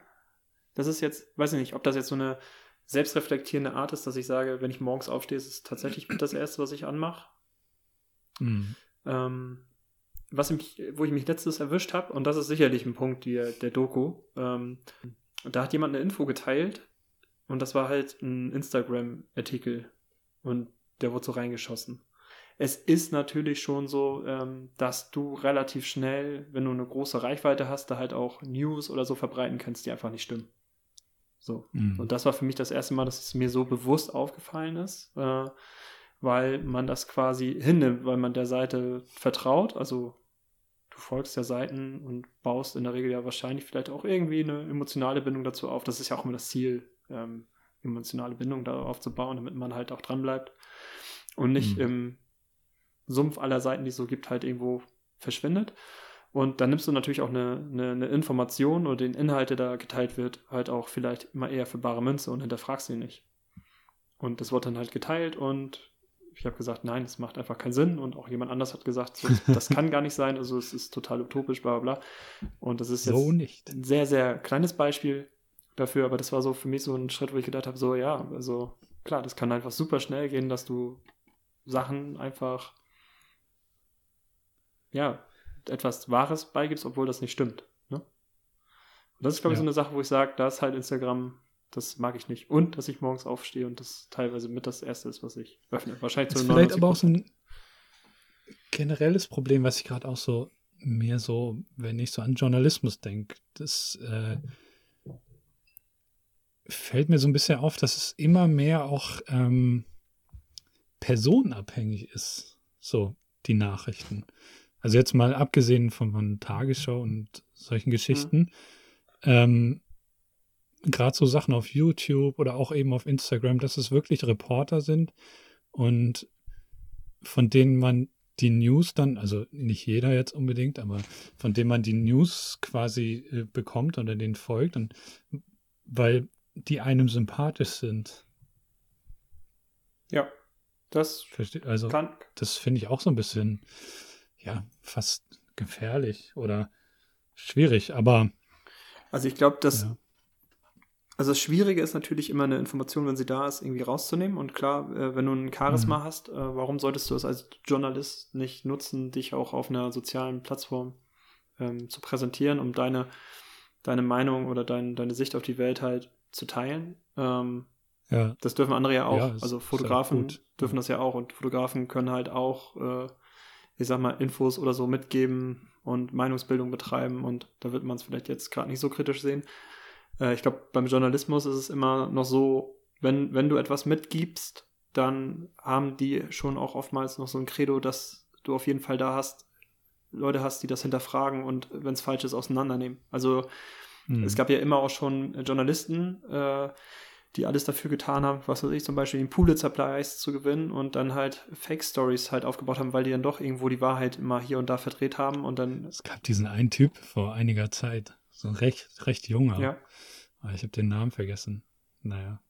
das ist jetzt, weiß ich nicht, ob das jetzt so eine selbstreflektierende Art ist, dass ich sage, wenn ich morgens aufstehe, ist es tatsächlich das Erste, was ich anmache. Mhm. Ähm, was mich, wo ich mich letztes erwischt habe, und das ist sicherlich ein Punkt der, der Doku, ähm, da hat jemand eine Info geteilt und das war halt ein Instagram-Artikel und der wurde so reingeschossen. Es ist natürlich schon so, ähm, dass du relativ schnell, wenn du eine große Reichweite hast, da halt auch News oder so verbreiten kannst, die einfach nicht stimmen. So. Mhm. Und das war für mich das erste Mal, dass es mir so bewusst aufgefallen ist, äh, weil man das quasi hinnimmt, weil man der Seite vertraut. Also du folgst der Seiten und baust in der Regel ja wahrscheinlich vielleicht auch irgendwie eine emotionale Bindung dazu auf. Das ist ja auch immer das Ziel, ähm, emotionale Bindung darauf aufzubauen, damit man halt auch dran bleibt und nicht mhm. im Sumpf aller Seiten, die es so gibt, halt irgendwo verschwindet. Und dann nimmst du natürlich auch eine, eine, eine, Information oder den Inhalt, der da geteilt wird, halt auch vielleicht immer eher für bare Münze und hinterfragst ihn nicht. Und das wird dann halt geteilt und ich habe gesagt, nein, das macht einfach keinen Sinn. Und auch jemand anders hat gesagt, so, das kann gar nicht sein, also es ist total utopisch, bla bla bla. Und das ist jetzt so ein sehr, sehr kleines Beispiel dafür, aber das war so für mich so ein Schritt, wo ich gedacht habe, so ja, also klar, das kann einfach super schnell gehen, dass du Sachen einfach ja, etwas Wahres beigibst, obwohl das nicht stimmt. Ne? Und das ist, glaube ich, ja. so eine Sache, wo ich sage, da ist halt Instagram, das mag ich nicht. Und dass ich morgens aufstehe und das teilweise mit das Erste ist, was ich öffne. Wahrscheinlich zu Vielleicht aber auch so ein generelles Problem, was ich gerade auch so mir so, wenn ich so an Journalismus denke, das äh, fällt mir so ein bisschen auf, dass es immer mehr auch ähm, personenabhängig ist, so die Nachrichten. Also jetzt mal abgesehen von, von Tagesschau und solchen Geschichten, mhm. ähm, gerade so Sachen auf YouTube oder auch eben auf Instagram, dass es wirklich Reporter sind und von denen man die News dann, also nicht jeder jetzt unbedingt, aber von denen man die News quasi äh, bekommt oder denen folgt und weil die einem sympathisch sind. Ja, das also kann. das finde ich auch so ein bisschen ja, fast gefährlich oder schwierig, aber. Also ich glaube, dass. Ja. Also das Schwierige ist natürlich immer eine Information, wenn sie da ist, irgendwie rauszunehmen. Und klar, äh, wenn du ein Charisma mhm. hast, äh, warum solltest du es als Journalist nicht nutzen, dich auch auf einer sozialen Plattform ähm, zu präsentieren, um deine, deine Meinung oder dein, deine Sicht auf die Welt halt zu teilen? Ähm, ja. Das dürfen andere ja auch. Ja, also Fotografen dürfen das ja auch und Fotografen können halt auch äh, ich sag mal, Infos oder so mitgeben und Meinungsbildung betreiben und da wird man es vielleicht jetzt gerade nicht so kritisch sehen. Äh, ich glaube, beim Journalismus ist es immer noch so, wenn, wenn du etwas mitgibst, dann haben die schon auch oftmals noch so ein Credo, dass du auf jeden Fall da hast, Leute hast, die das hinterfragen und wenn es falsch ist, auseinandernehmen. Also Hm. es gab ja immer auch schon äh, Journalisten, äh, die alles dafür getan haben, was weiß ich, zum Beispiel den Pulitzer-Preis zu gewinnen und dann halt Fake-Stories halt aufgebaut haben, weil die dann doch irgendwo die Wahrheit immer hier und da verdreht haben und dann, Es gab diesen einen Typ vor einiger Zeit, so ein recht, recht junger. ja, Aber ich habe den Namen vergessen. Naja.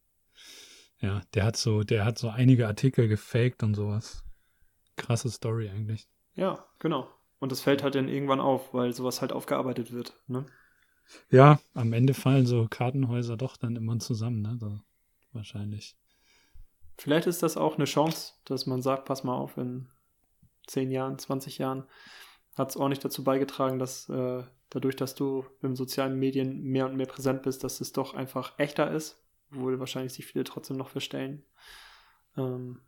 Ja, der hat so, der hat so einige Artikel gefaked und sowas. Krasse Story eigentlich. ja, genau. Und das fällt halt dann irgendwann auf, weil sowas halt aufgearbeitet wird, ne? Ja, am Ende fallen so Kartenhäuser doch dann immer zusammen, ne? So, wahrscheinlich. Vielleicht ist das auch eine Chance, dass man sagt, pass mal auf, in 10 Jahren, 20 Jahren hat es ordentlich dazu beigetragen, dass äh, dadurch, dass du in sozialen Medien mehr und mehr präsent bist, dass es doch einfach echter ist, obwohl wahrscheinlich sich viele trotzdem noch verstellen. Ähm,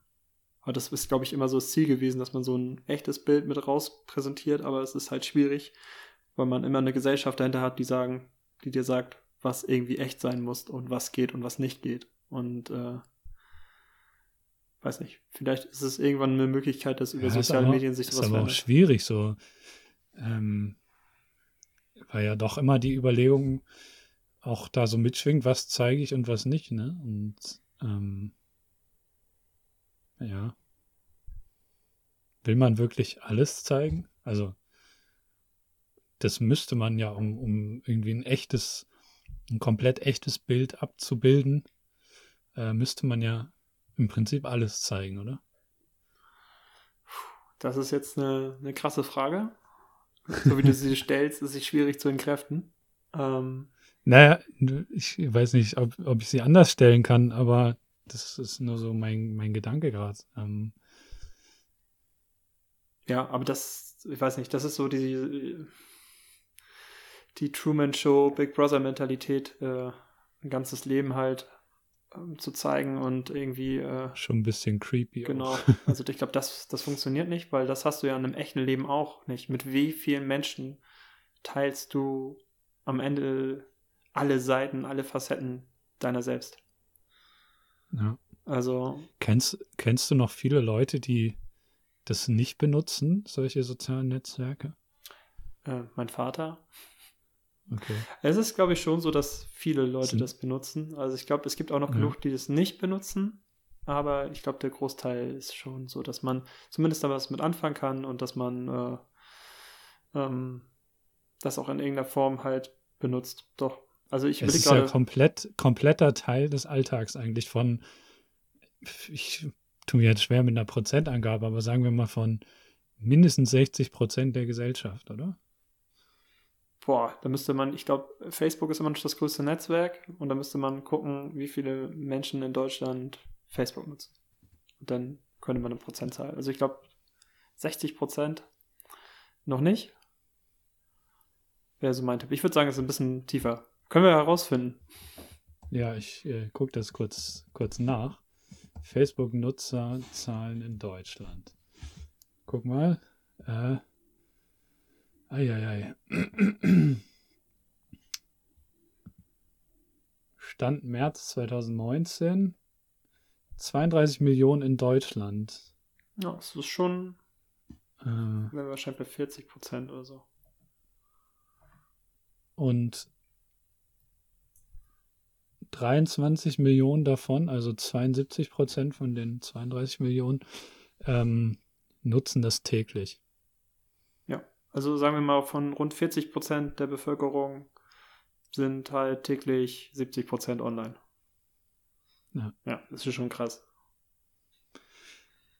aber das ist, glaube ich, immer so das Ziel gewesen, dass man so ein echtes Bild mit raus präsentiert, aber es ist halt schwierig, weil man immer eine Gesellschaft dahinter hat, die sagen, die dir sagt, was irgendwie echt sein muss und was geht und was nicht geht. Und äh, weiß nicht, vielleicht ist es irgendwann eine Möglichkeit, dass über Ja, ist soziale Medien sich ist sowas aber auch verändert. schwierig so. Ähm, weil ja doch immer die Überlegung auch da so mitschwingt, was zeige ich und was nicht, ne? Und ähm, ja. Will man wirklich alles zeigen? Also, das müsste man ja, um, um irgendwie ein echtes, ein komplett echtes Bild abzubilden, äh, müsste man ja im Prinzip alles zeigen, oder? Das ist jetzt eine, eine krasse Frage. So wie du sie stellst, ist sie schwierig zu entkräften. Ähm, Naja, ich weiß nicht, ob, ob ich sie anders stellen kann, aber das ist nur so mein, mein Gedanke gerade. Ähm, ja, aber das, ich weiß nicht, das ist so die, die Truman Show, Big Brother Mentalität, äh, ein ganzes Leben halt ähm, zu zeigen und irgendwie äh, schon ein bisschen creepy. Genau. Also ich glaube, das, das funktioniert nicht, weil das hast du ja in einem echten Leben auch nicht. Mit wie vielen Menschen teilst du am Ende alle Seiten, alle Facetten deiner selbst? Ja. Also, Kennst, kennst du noch viele Leute, die das nicht benutzen, solche sozialen Netzwerke? äh, mein Vater. Okay. Es ist, glaube ich, schon so, dass viele Leute Sind- das benutzen. Also ich glaube, es gibt auch noch Ja. genug, die das nicht benutzen. Aber ich glaube, der Großteil ist schon so, dass man zumindest da was mit anfangen kann und dass man äh, ähm, das auch in irgendeiner Form halt benutzt. Doch. Also ich Es ist ja komplett, kompletter Teil des Alltags eigentlich von, ich tue mir jetzt schwer mit einer Prozentangabe, aber sagen wir mal von mindestens 60 Prozent der Gesellschaft, oder? Boah, da müsste man, ich glaube, Facebook ist immer noch das größte Netzwerk und da müsste man gucken, wie viele Menschen in Deutschland Facebook nutzen. Und dann könnte man eine Prozentzahl. Also ich glaube, 60 Prozent noch nicht. Wäre so mein Tipp. Ich würde sagen, es ist ein bisschen tiefer. Können wir herausfinden. Ja, ich äh, gucke das kurz, kurz nach. Facebook-Nutzerzahlen in Deutschland. Guck mal. Äh, Eieiei. Stand März 2019. 32 Millionen in Deutschland. Ja, es ist schon, Äh, wären wir wahrscheinlich bei 40 Prozent oder so. und 23 Millionen davon, also 72 Prozent von den 32 Millionen, ähm, nutzen das täglich. Also sagen wir mal, von rund 40 Prozent der Bevölkerung sind halt täglich 70 Prozent online. Ja. Ja, das ist schon krass.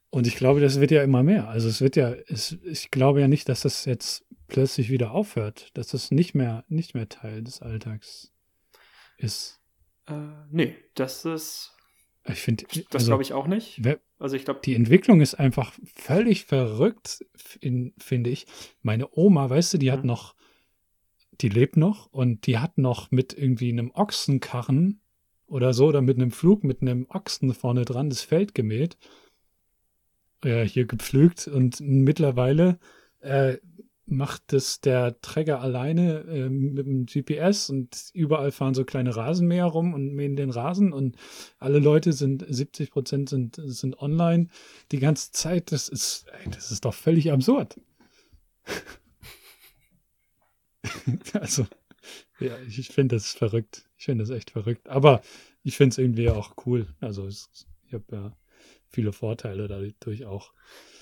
Und ich glaube, das wird ja immer mehr. Also es wird ja, es, ich glaube ja nicht, dass das jetzt plötzlich wieder aufhört, dass das nicht mehr, nicht mehr Teil des Alltags ist. Äh, nee, das ist, Ich finde, das also, glaube ich auch nicht. wer- Also ich glaube, die Entwicklung ist einfach völlig verrückt, in, finde ich. Meine Oma, weißt du, die hat Mhm. noch, die lebt noch und die hat noch mit irgendwie einem Ochsenkarren oder so oder mit einem Flug mit einem Ochsen vorne dran das Feld gemäht, äh, hier gepflügt und mittlerweile äh, macht es der Träger alleine äh, mit dem GPS und überall fahren so kleine Rasenmäher rum und mähen den Rasen und alle Leute sind, 70 Prozent sind, sind online die ganze Zeit. Das ist, ey, das ist doch völlig absurd. also, ja, ich finde das verrückt. Ich finde das echt verrückt. Aber ich finde es irgendwie auch cool. Also, ich habe ja viele Vorteile dadurch auch.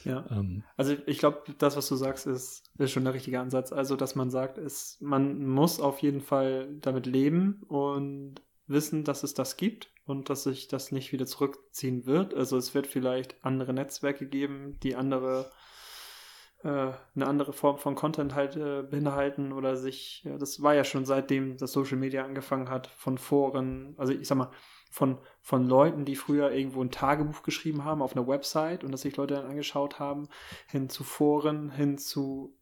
Ja. Ähm, also ich glaube, das, was du sagst, ist, ist schon der richtige Ansatz. Also, dass man sagt, ist, man muss auf jeden Fall damit leben und wissen, dass es das gibt und dass sich das nicht wieder zurückziehen wird. Also es wird vielleicht andere Netzwerke geben, die andere äh, eine andere Form von Content halt äh, beinhalten oder sich, ja, das war ja schon seitdem das Social Media angefangen hat, von Foren, also ich sag mal, von, von Leuten, die früher irgendwo ein Tagebuch geschrieben haben auf einer Website und das sich Leute dann angeschaut haben, hin zu Foren, hin zu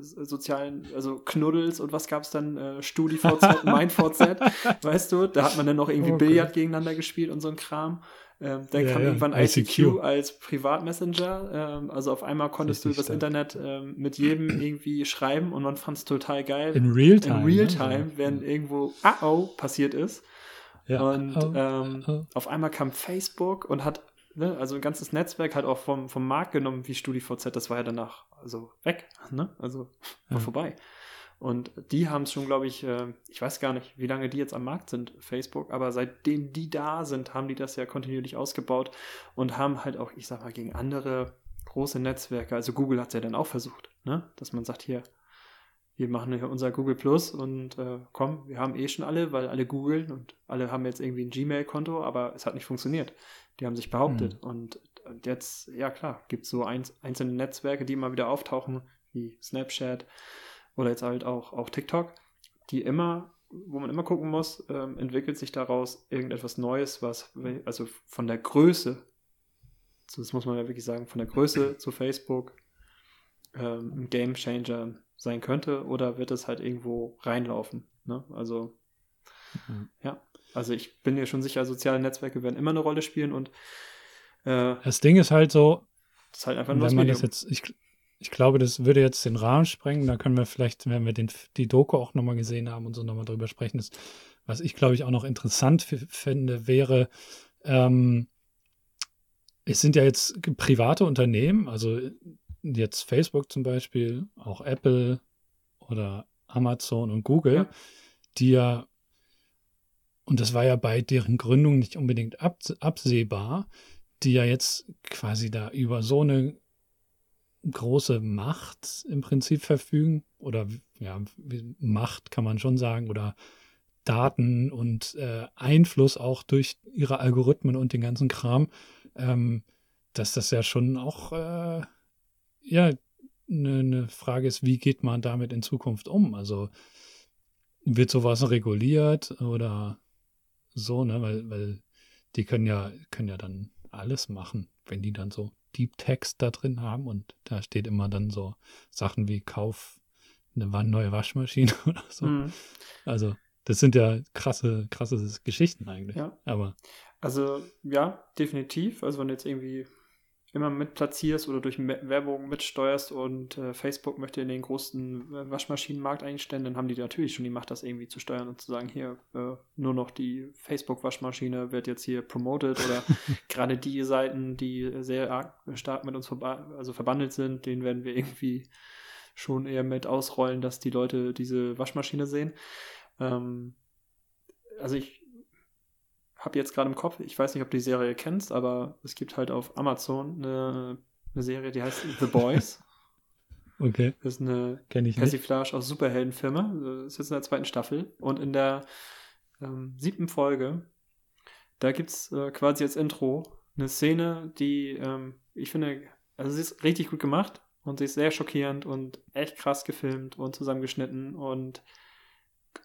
sozialen, also Knuddels und was gab es dann? Äh, StudiVZ, MeinVZ, weißt du? Da hat man dann noch irgendwie okay. Billard gegeneinander gespielt und so ein Kram. Ähm, dann ja, kam ja. irgendwann ICQ, ICQ als Privatmessenger. Ähm, also auf einmal konntest du übers Internet ähm, mit jedem irgendwie schreiben und man fand es total geil. In Realtime. In Realtime, ne? wenn irgendwo ah oh passiert ist. Ja. Und oh, ähm, oh. auf einmal kam Facebook und hat ne, also ein ganzes Netzwerk halt auch vom, vom Markt genommen wie StudiVZ, das war ja danach also weg, ne? Also war ja. vorbei. Und die haben es schon, glaube ich, äh, ich weiß gar nicht, wie lange die jetzt am Markt sind, Facebook, aber seitdem die da sind, haben die das ja kontinuierlich ausgebaut und haben halt auch, ich sag mal, gegen andere große Netzwerke, also Google hat es ja dann auch versucht, ne? dass man sagt, hier, wir machen hier unser Google Plus und äh, komm, wir haben eh schon alle, weil alle googeln und alle haben jetzt irgendwie ein Gmail-Konto, aber es hat nicht funktioniert. Die haben sich behauptet. Mhm. Und, und, jetzt, ja klar, gibt es so ein, einzelne Netzwerke, die immer wieder auftauchen, wie Snapchat oder jetzt halt auch, auch TikTok, die immer, wo man immer gucken muss, ähm, entwickelt sich daraus irgendetwas Neues, was, also von der Größe, das muss man ja wirklich sagen, von der Größe zu Facebook ähm, ein Game Changer sein könnte oder wird es halt irgendwo reinlaufen. Ne? Also, mhm. ja. Also ich bin mir schon sicher, soziale Netzwerke werden immer eine Rolle spielen und äh, das Ding ist halt so, ist halt einfach nur wenn man das jetzt, ich, ich glaube, das würde jetzt den Rahmen sprengen. Da können wir vielleicht, wenn wir den, die Doku auch nochmal gesehen haben und so nochmal drüber sprechen. Das, was ich, glaube ich, auch noch interessant finde, wäre, ähm, es sind ja jetzt private Unternehmen, also jetzt Facebook zum Beispiel, auch Apple oder Amazon und Google, ja. die ja, und das war ja bei deren Gründung nicht unbedingt absehbar, die ja jetzt quasi da über so eine große Macht im Prinzip verfügen oder ja, Macht kann man schon sagen oder Daten und äh, Einfluss auch durch ihre Algorithmen und den ganzen Kram, ähm, dass das ja schon auch äh, ja eine ne Frage ist, wie geht man damit in Zukunft um? Also wird sowas reguliert oder so, ne? Weil, weil die können ja, können ja dann alles machen, wenn die dann so Deep Text da drin haben und da steht immer dann so Sachen wie Kauf eine neue Waschmaschine oder so. Mhm. Also das sind ja krasse, krasse Geschichten eigentlich. Ja. Aber also ja, definitiv. Also wenn jetzt irgendwie immer mit platzierst oder durch Werbung mitsteuerst und äh, Facebook möchte in den großen äh, Waschmaschinenmarkt einstellen, dann haben die natürlich schon die Macht, das irgendwie zu steuern und zu sagen, hier, äh, nur noch die Facebook-Waschmaschine wird jetzt hier promoted oder gerade die Seiten, die sehr arg, stark mit uns also verbandelt sind, denen werden wir irgendwie schon eher mit ausrollen, dass die Leute diese Waschmaschine sehen. Ähm, also ich habe jetzt gerade im Kopf, ich weiß nicht, ob du die Serie kennst, aber es gibt halt auf Amazon eine, eine Serie, die heißt The Boys. Okay. Das ist eine Persiflage aus Superheldenfilme. Das ist jetzt in der zweiten Staffel. Und in der ähm, siebten Folge, da gibt es äh, quasi als Intro eine Szene, die ähm, ich finde, also sie ist richtig gut gemacht und sie ist sehr schockierend und echt krass gefilmt und zusammengeschnitten und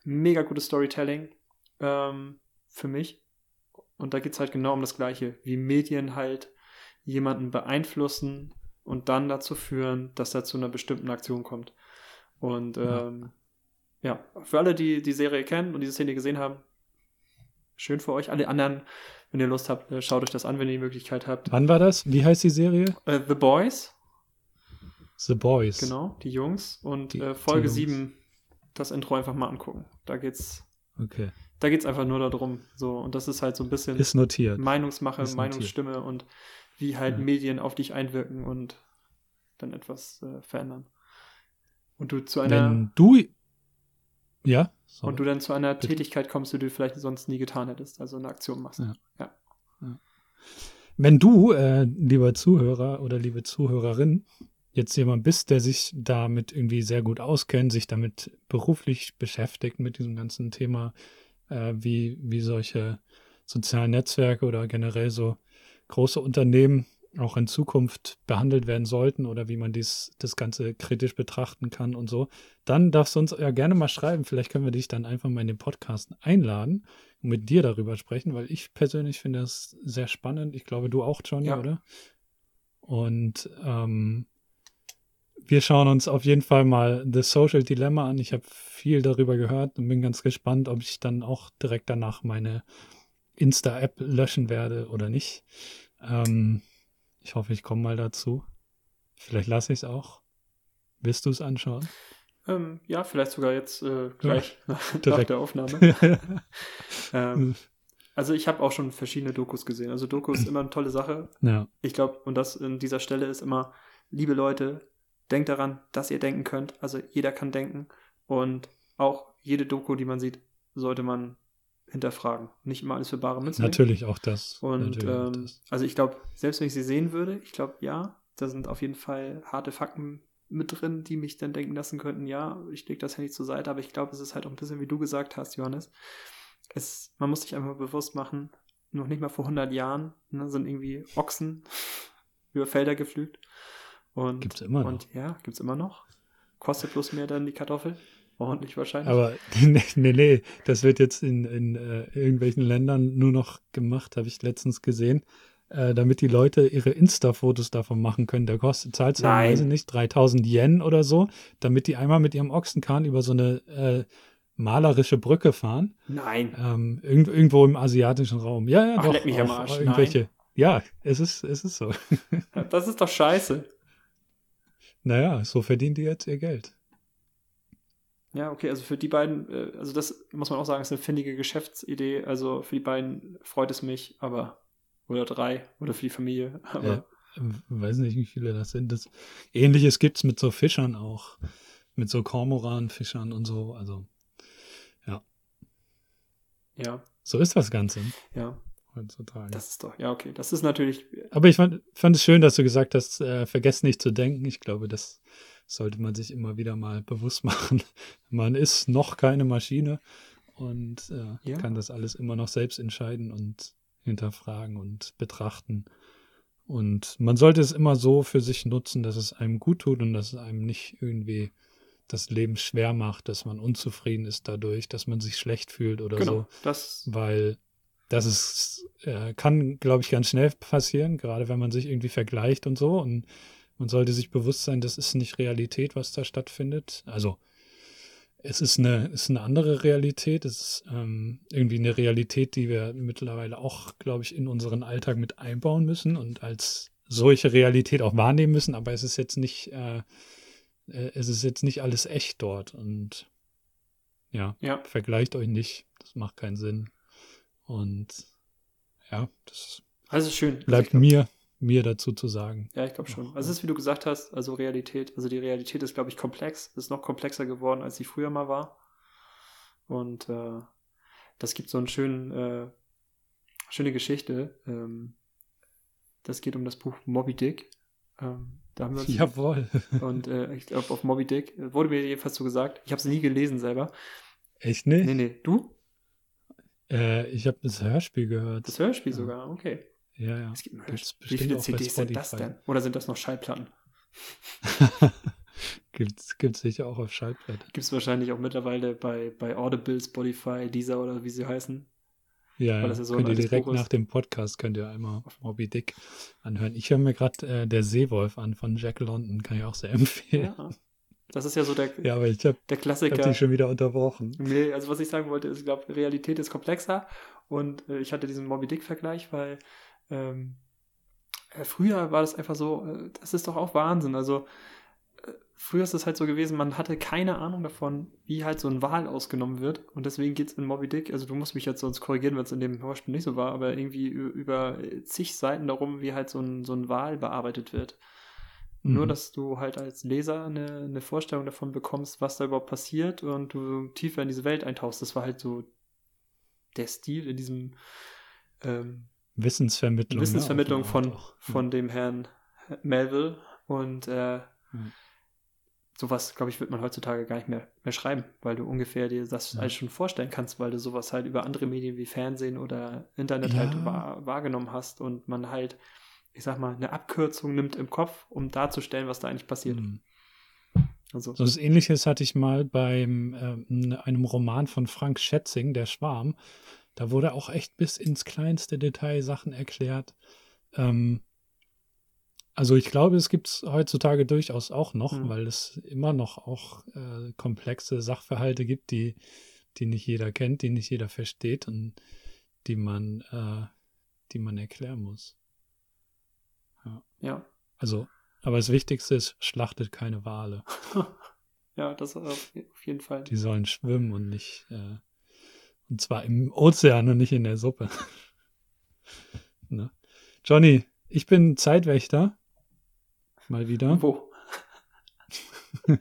mega gutes Storytelling ähm, für mich. Und da geht es halt genau um das Gleiche, wie Medien halt jemanden beeinflussen und dann dazu führen, dass er zu einer bestimmten Aktion kommt. Und ähm, ja. ja, für alle, die die Serie kennen und diese Szene gesehen haben, schön für euch. Alle anderen, wenn ihr Lust habt, äh, schaut euch das an, wenn ihr die Möglichkeit habt. Wann war das? Wie heißt die Serie? Uh, The Boys. The Boys. Genau, die Jungs. Und die, äh, Folge 7, das Intro einfach mal angucken. Da geht's. Okay da geht es einfach nur darum. So, und das ist halt so ein bisschen ist notiert. Meinungsmache, ist Meinungsstimme notiert. und wie halt ja. Medien auf dich einwirken und dann etwas äh, verändern. Und du zu einer. Wenn du, Ja. So. Und du dann zu einer Bitte. Tätigkeit kommst, die du vielleicht sonst nie getan hättest, also eine Aktion machst. Ja. Wenn du, äh, lieber Zuhörer oder liebe Zuhörerin, jetzt jemand bist, der sich damit irgendwie sehr gut auskennt, sich damit beruflich beschäftigt mit diesem ganzen Thema, äh, wie, wie solche sozialen Netzwerke oder generell so große Unternehmen auch in Zukunft behandelt werden sollten oder wie man dies, das Ganze kritisch betrachten kann und so, dann darfst du uns ja gerne mal schreiben. Vielleicht können wir dich dann einfach mal in den Podcast einladen und mit dir darüber sprechen, weil ich persönlich finde das sehr spannend. Ich glaube, du auch, Johnny, Ja. oder? Und ähm, wir schauen uns auf jeden Fall mal The Social Dilemma an. Ich habe viel darüber gehört und bin ganz gespannt, ob ich dann auch direkt danach meine Insta-App löschen werde oder nicht. Ähm, ich hoffe, ich komme mal dazu. Vielleicht lasse ich es auch. Willst du es anschauen? Ähm, ja, vielleicht sogar jetzt äh, gleich nach, nach der Aufnahme. ähm, also ich habe auch schon verschiedene Dokus gesehen. Also Doku ist immer eine tolle Sache. ja, Ich glaube, und das in dieser Stelle ist immer, liebe Leute, denkt daran, dass ihr denken könnt. Also jeder kann denken. Und auch jede Doku, die man sieht, sollte man hinterfragen. Nicht immer alles für bare Münze. natürlich auch das. Und natürlich auch ähm, das. also ich glaube, selbst wenn ich sie sehen würde, ich glaube, ja, da sind auf jeden Fall harte Fakten mit drin, die mich dann denken lassen könnten, ja, ich lege das Handy zur Seite, aber ich glaube, es ist halt auch ein bisschen, wie du gesagt hast, Johannes. Es, man muss sich einfach bewusst machen, noch nicht mal vor 100 Jahren ne, sind irgendwie Ochsen über Felder geflügt. Und, Gibt's immer noch. Und ja, gibt's immer noch. Kostet bloß mehr dann die Kartoffel. Ordentlich wahrscheinlich. Aber nee, nee, nee, das wird jetzt in, in äh, irgendwelchen Ländern nur noch gemacht, habe ich letztens gesehen, äh, damit die Leute ihre Insta-Fotos davon machen können. Der kostet, zahlt Nein. ich nicht, 3000 Yen oder so, damit die einmal mit ihrem Ochsenkahn über so eine äh, malerische Brücke fahren. Nein. Ähm, irgend, irgendwo im asiatischen Raum. Ja, ja, Ach, doch. leck mich am Arsch. Irgendwelche. Ja, es ist, es ist so. Das ist doch scheiße. Naja, so verdienen die jetzt ihr Geld. Ja, okay, also für die beiden, äh, also das muss man auch sagen, ist eine findige Geschäftsidee. Also für die beiden freut es mich, aber oder drei oder für die Familie. Aber Äh, weiß nicht, wie viele das sind. Das, Ähnliches gibt es mit so Fischern auch. Mit so Kormoranfischern und so. Also, ja, so ist das Ganze ja, heutzutage. das ist doch, ja, okay. Das ist natürlich, Aber ich fand, fand es schön, dass du gesagt hast, äh, vergesst nicht zu denken. Ich glaube, das sollte man sich immer wieder mal bewusst machen. Man ist noch keine Maschine und äh, Ja. kann das alles immer noch selbst entscheiden und hinterfragen und betrachten. Und man sollte es immer so für sich nutzen, dass es einem gut tut und dass es einem nicht irgendwie das Leben schwer macht, dass man unzufrieden ist dadurch, dass man sich schlecht fühlt oder so genau, das, weil das ist, äh, kann, glaube ich, ganz schnell passieren, gerade wenn man sich irgendwie vergleicht und so. Und man sollte sich bewusst sein, das ist nicht Realität, was da stattfindet. Also es ist eine, ist eine andere Realität. Es ist ähm, irgendwie eine Realität, die wir mittlerweile auch, glaube ich, in unseren Alltag mit einbauen müssen und als solche Realität auch wahrnehmen müssen. Aber es ist jetzt nicht, äh, äh, es ist jetzt nicht alles echt dort. Und ja, ja, vergleicht euch nicht. Das macht keinen Sinn. Und ja, das also schön. Also bleibt glaub- mir, mir dazu zu sagen. Ja, ich glaube schon. Also es ist, wie du gesagt hast, also Realität, also die Realität ist, glaube ich, komplex, ist noch komplexer geworden, als sie früher mal war. Und äh, das gibt so einen schönen, äh, schöne Geschichte. Ähm, das geht um das Buch Moby Dick. Ähm, da haben wir uns Jawohl. und äh, ich glaube auf Moby Dick wurde mir jedenfalls so gesagt. Ich habe es nie gelesen selber. Echt nicht? Nee, nee. Du? Äh, ich habe das Hörspiel gehört. Das Hörspiel Ja. sogar. Okay. ja, ja. Es gibt ein Hörspiel. Wie viele CDs sind das denn? Oder sind das noch Schallplatten? gibt's, gibt's sicher auch auf Schallplatte. Gibt es wahrscheinlich auch mittlerweile bei, bei Audible, Spotify, Deezer oder wie sie heißen. Ja, ja. so könnt ihr direkt nach dem Podcast könnt ihr einmal Moby Dick anhören. Ich höre mir gerade äh, Der Seewolf an von Jack London, kann ich auch sehr empfehlen. Ja. Das ist ja so der, Ja, aber ich habe der hab Klassiker. dich schon wieder unterbrochen. Nee, also was ich sagen wollte, ist, ich glaube, Realität ist komplexer und äh, ich hatte diesen Moby Dick-Vergleich, weil ähm, äh, früher war das einfach so, äh, das ist doch auch Wahnsinn. Also äh, früher ist es halt so gewesen, man hatte keine Ahnung davon, wie halt so ein Wal ausgenommen wird und deswegen geht es in Moby Dick, also du musst mich jetzt sonst korrigieren, wenn es in dem Hörspiel nicht so war, aber irgendwie über zig Seiten darum, wie halt so ein, so ein Wal bearbeitet wird. Nur, Mhm. dass du halt als Leser eine, eine Vorstellung davon bekommst, was da überhaupt passiert und du tiefer in diese Welt eintauchst. Das war halt so der Stil in diesem ähm, Wissensvermittlung. ne, Wissensvermittlung eine von, von dem Herrn Melville. Und äh, Mhm. sowas, glaube ich, wird man heutzutage gar nicht mehr, mehr schreiben, weil du ungefähr dir das Ja. alles schon vorstellen kannst, weil du sowas halt über andere Medien wie Fernsehen oder Internet Ja. halt wahr, wahrgenommen hast und man halt, ich sag mal, eine Abkürzung nimmt im Kopf, um darzustellen, was da eigentlich passiert. Mhm. Also, So was ähnliches hatte ich mal beim ähm, einem Roman von Frank Schätzing, Der Schwarm. Da wurde auch echt bis ins kleinste Detail Sachen erklärt. Ähm, also ich glaube, es gibt es heutzutage durchaus auch noch, Mhm. weil es immer noch auch äh, komplexe Sachverhalte gibt, die, die nicht jeder kennt, die nicht jeder versteht und die man, äh, die man erklären muss. Ja. Also, aber das Wichtigste ist, schlachtet keine Wale. ja, das auf, jeden Fall. Die sollen schwimmen und nicht, äh, und zwar im Ozean und nicht in der Suppe. ne? Johnny, ich bin Zeitwächter. Mal wieder. Wo?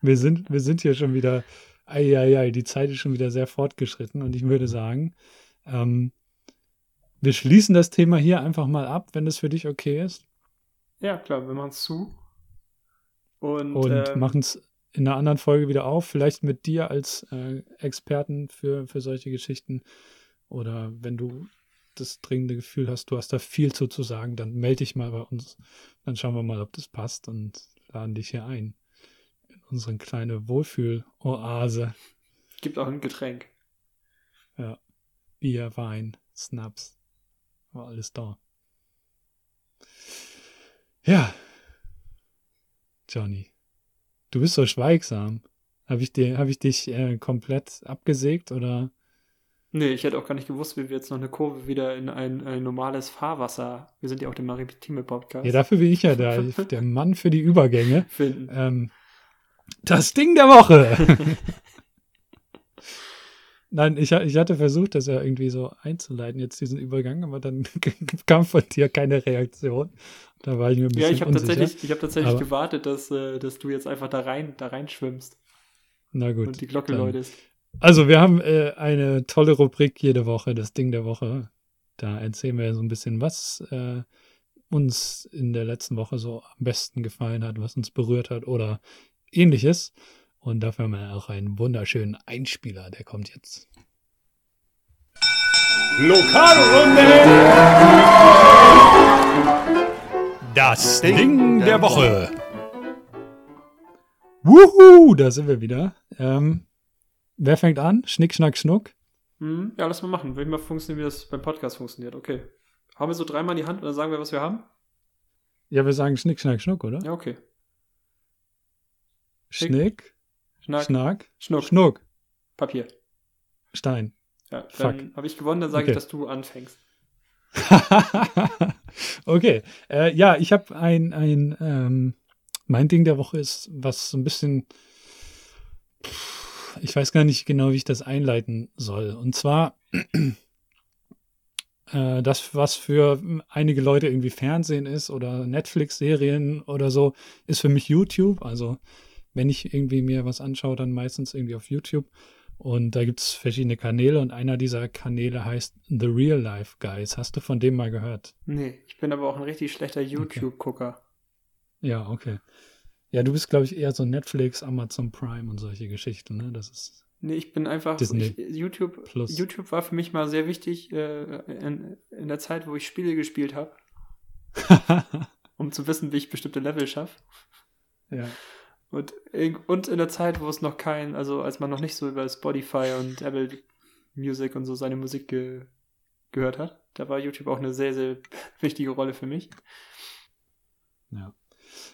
Wir sind, wir sind hier schon wieder, ei, die Zeit ist schon wieder sehr fortgeschritten und ich würde sagen, ähm, wir schließen das Thema hier einfach mal ab, wenn das für dich okay ist. Ja, klar, wir machen es zu. Und, Und ähm, machen es in einer anderen Folge wieder auf, vielleicht mit dir als äh, Experten für, für solche Geschichten. Oder wenn du das dringende Gefühl hast, du hast da viel zu, zu sagen, dann melde dich mal bei uns. Dann schauen wir mal, ob das passt und laden dich hier ein. In unsere kleine Wohlfühl-Oase. gibt auch ein Getränk. Bier, Wein, Snaps. War alles da. Ja. Johnny. Du bist so schweigsam. Habe ich, dir- hab ich dich äh, komplett abgesägt oder? Nee, ich hätte auch gar nicht gewusst, wie wir jetzt noch eine Kurve wieder in ein, ein normales Fahrwasser, wir sind ja auch der maritime Podcast, Ja, dafür bin ich ja da. Der Mann für die Übergänge. finden. Ähm, das Ding der Woche. Nein, ich, ich hatte versucht, das ja irgendwie so einzuleiten, jetzt diesen Übergang, aber dann kam von dir keine Reaktion. Da war ich mir ein bisschen Ja, ich habe tatsächlich, ich hab tatsächlich Aber- gewartet, dass, äh, dass du jetzt einfach da rein, da reinschwimmst Na gut. und die Glocke dann- läutest. Also wir haben äh, eine tolle Rubrik jede Woche, das Ding der Woche. Da erzählen wir so ein bisschen, was äh, uns in der letzten Woche so am besten gefallen hat, was uns berührt hat oder ähnliches. Und dafür haben wir auch einen wunderschönen Einspieler, der kommt jetzt. Das Ding der Woche. Wuhu, da sind wir wieder. Ähm, wer fängt an? Schnick, schnack, schnuck. Hm, ja, lass mal machen. Will ich mal funktionieren, wie das beim Podcast funktioniert. Okay. Haben wir so dreimal in die Hand und dann sagen wir, was wir haben? Ja, wir sagen Schnick, Schnack, Schnuck, oder? Ja, okay. Schnick, Schnack, Schnack, Schnuck, Schnuck, Papier. Stein. Ja, dann habe ich gewonnen, dann sage Okay. ich, dass du anfängst. okay. Äh, ja, ich habe ein, ein ähm, mein Ding der Woche ist, was so ein bisschen, pff, ich weiß gar nicht genau, wie ich das einleiten soll. Und zwar äh, das, was für einige Leute irgendwie Fernsehen ist oder Netflix-Serien oder so, ist für mich YouTube. Also wenn ich irgendwie mir was anschaue, dann meistens irgendwie auf YouTube. Und da gibt es verschiedene Kanäle und einer dieser Kanäle heißt The Real Life Guys. Hast du von dem mal gehört? Nee, ich bin aber auch ein richtig schlechter YouTube-Gucker. Ja, okay. Ja, du bist, glaube ich, eher so Netflix, Amazon Prime und solche Geschichten, ne? Das ist. Nee, ich bin einfach. Disney Ich, YouTube, Plus. YouTube war für mich mal sehr wichtig äh, in, in der Zeit, wo ich Spiele gespielt habe, um zu wissen, wie ich bestimmte Level schaffe. ja. Und, in- und in der Zeit, wo es noch kein, also als man noch nicht so über Spotify und Apple Music und so seine Musik ge gehört hat, da war YouTube auch eine sehr, sehr wichtige Rolle für mich. Ja.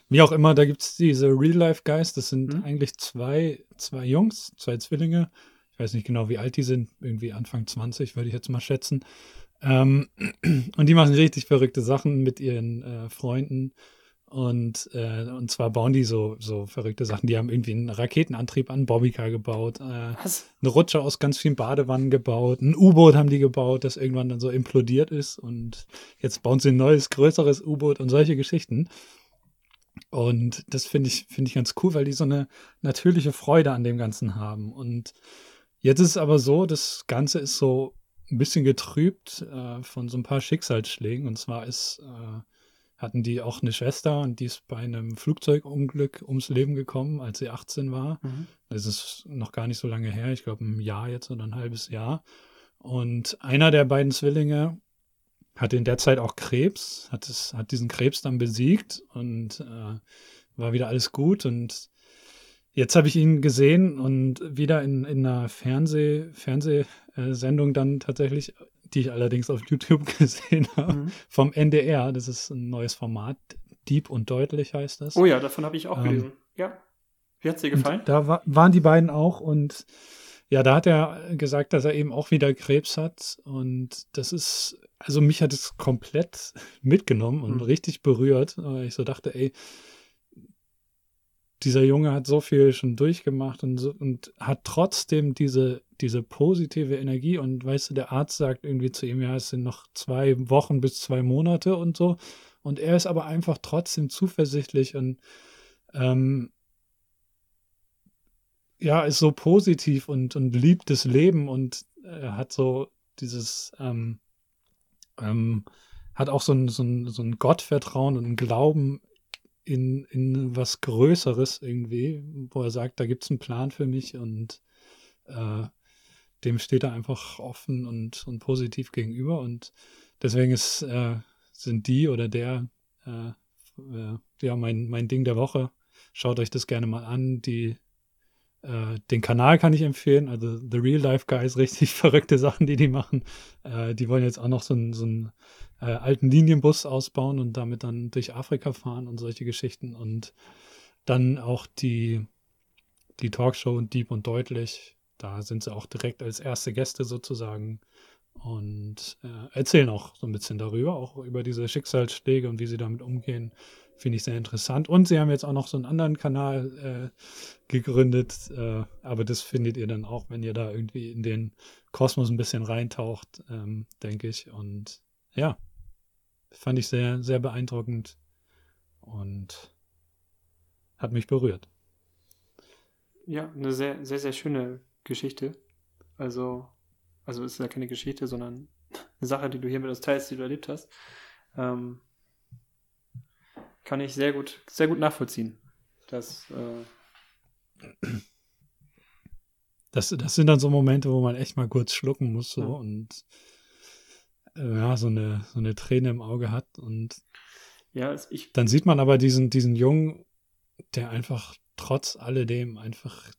Wie auch immer, da gibt es diese Real Life Guys. Das sind Mhm. eigentlich zwei, zwei Jungs, zwei Zwillinge. Ich weiß nicht genau, wie alt die sind. Irgendwie Anfang 20, würde ich jetzt mal schätzen. Ähm, und die machen richtig verrückte Sachen mit ihren äh, Freunden. Und, äh, und zwar bauen die so, so verrückte Sachen. Die haben irgendwie einen Raketenantrieb an Bobbycar gebaut. Äh, eine Rutsche aus ganz vielen Badewannen gebaut. Ein U-Boot haben die gebaut, das irgendwann dann so implodiert ist. Und jetzt bauen sie ein neues, größeres U-Boot und solche Geschichten. Und das finde ich, finde ich ganz cool, weil die so eine natürliche Freude an dem Ganzen haben. Und jetzt ist es aber so, das Ganze ist so ein bisschen getrübt äh, von so ein paar Schicksalsschlägen. Und zwar ist, äh, hatten die auch eine Schwester und die ist bei einem Flugzeugunglück ums Leben gekommen, als sie 18 war. Mhm. Das ist noch gar nicht so lange her, ich glaube ein Jahr jetzt oder ein halbes Jahr. Und einer der beiden Zwillinge hatte in der Zeit auch Krebs, hat, es, hat diesen Krebs dann besiegt und äh, war wieder alles gut. Und jetzt habe ich ihn gesehen und wieder in, in einer Fernseh, Fernsehsendung dann tatsächlich, die ich allerdings auf YouTube gesehen habe, mhm. vom NDR. Das ist ein neues Format. Dieb und deutlich heißt das. Oh ja, davon habe ich auch ähm, gelesen. Ja. Wie hat es dir gefallen? Da war, waren die beiden auch und ja, da hat er gesagt, dass er eben auch wieder Krebs hat. Und das ist, also mich hat es komplett mitgenommen und mhm. richtig berührt. Weil ich so dachte, ey, dieser Junge hat so viel schon durchgemacht und, so, und hat trotzdem diese, diese positive Energie. Und weißt du, der Arzt sagt irgendwie zu ihm, ja, es sind noch zwei Wochen bis zwei Monate und so. Und er ist aber einfach trotzdem zuversichtlich und ähm, ja, ist so positiv und, und liebt das Leben und äh, hat so dieses, ähm, ähm, hat auch so ein, so ein, so ein Gottvertrauen und ein Glauben in, in was Größeres irgendwie, wo er sagt, da gibt es einen Plan für mich und äh, dem steht er einfach offen und, und positiv gegenüber und deswegen ist, äh, sind die oder der äh, äh ja mein, mein Ding der Woche. Schaut euch das gerne mal an. Die äh, den Kanal kann ich empfehlen. Also The Real Life Guys, richtig verrückte Sachen, die die machen. Äh, die wollen jetzt auch noch so einen, so einen äh, alten Linienbus ausbauen und damit dann durch Afrika fahren und solche Geschichten. Und dann auch die, die Talkshow Deep und Deutlich. Da sind sie auch direkt als erste Gäste sozusagen und äh, erzählen auch so ein bisschen darüber, auch über diese Schicksalsschläge und wie sie damit umgehen. Finde ich sehr interessant. Und sie haben jetzt auch noch so einen anderen Kanal äh, gegründet, äh, aber das findet ihr dann auch, wenn ihr da irgendwie in den Kosmos ein bisschen reintaucht, ähm, denke ich. Und ja, fand ich sehr, sehr beeindruckend und hat mich berührt. Ja, eine sehr, sehr, sehr schöne Geschichte. Also, also ist ja keine Geschichte, sondern eine Sache, die du hier mit uns teilst, die du erlebt hast. Ähm, kann ich sehr gut, sehr gut nachvollziehen. Das, äh das, das sind dann so Momente, wo man echt mal kurz schlucken muss so, ja. und äh, ja, so eine, so eine Träne im Auge hat. Und ja, ich, dann sieht man aber diesen, diesen Jungen, der einfach trotz alledem einfach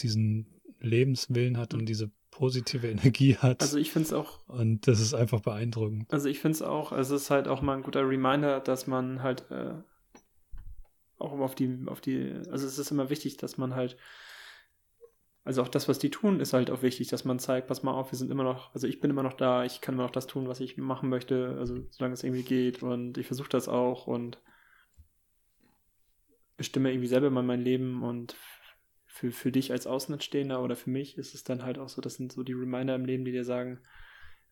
diesen Lebenswillen hat und diese positive Energie hat. Also ich finde es auch. Und das ist einfach beeindruckend. Also ich finde es auch, also es ist halt auch mal ein guter Reminder, dass man halt äh, auch auf die, auf die, also es ist immer wichtig, dass man halt, also auch das, was die tun, ist halt auch wichtig, dass man zeigt, pass mal auf, wir sind immer noch, also ich bin immer noch da, ich kann immer noch das tun, was ich machen möchte, also solange es irgendwie geht und ich versuche das auch und bestimme irgendwie selber mal mein Leben und für, für dich als Außenstehender oder für mich ist es dann halt auch so, das sind so die Reminder im Leben, die dir sagen,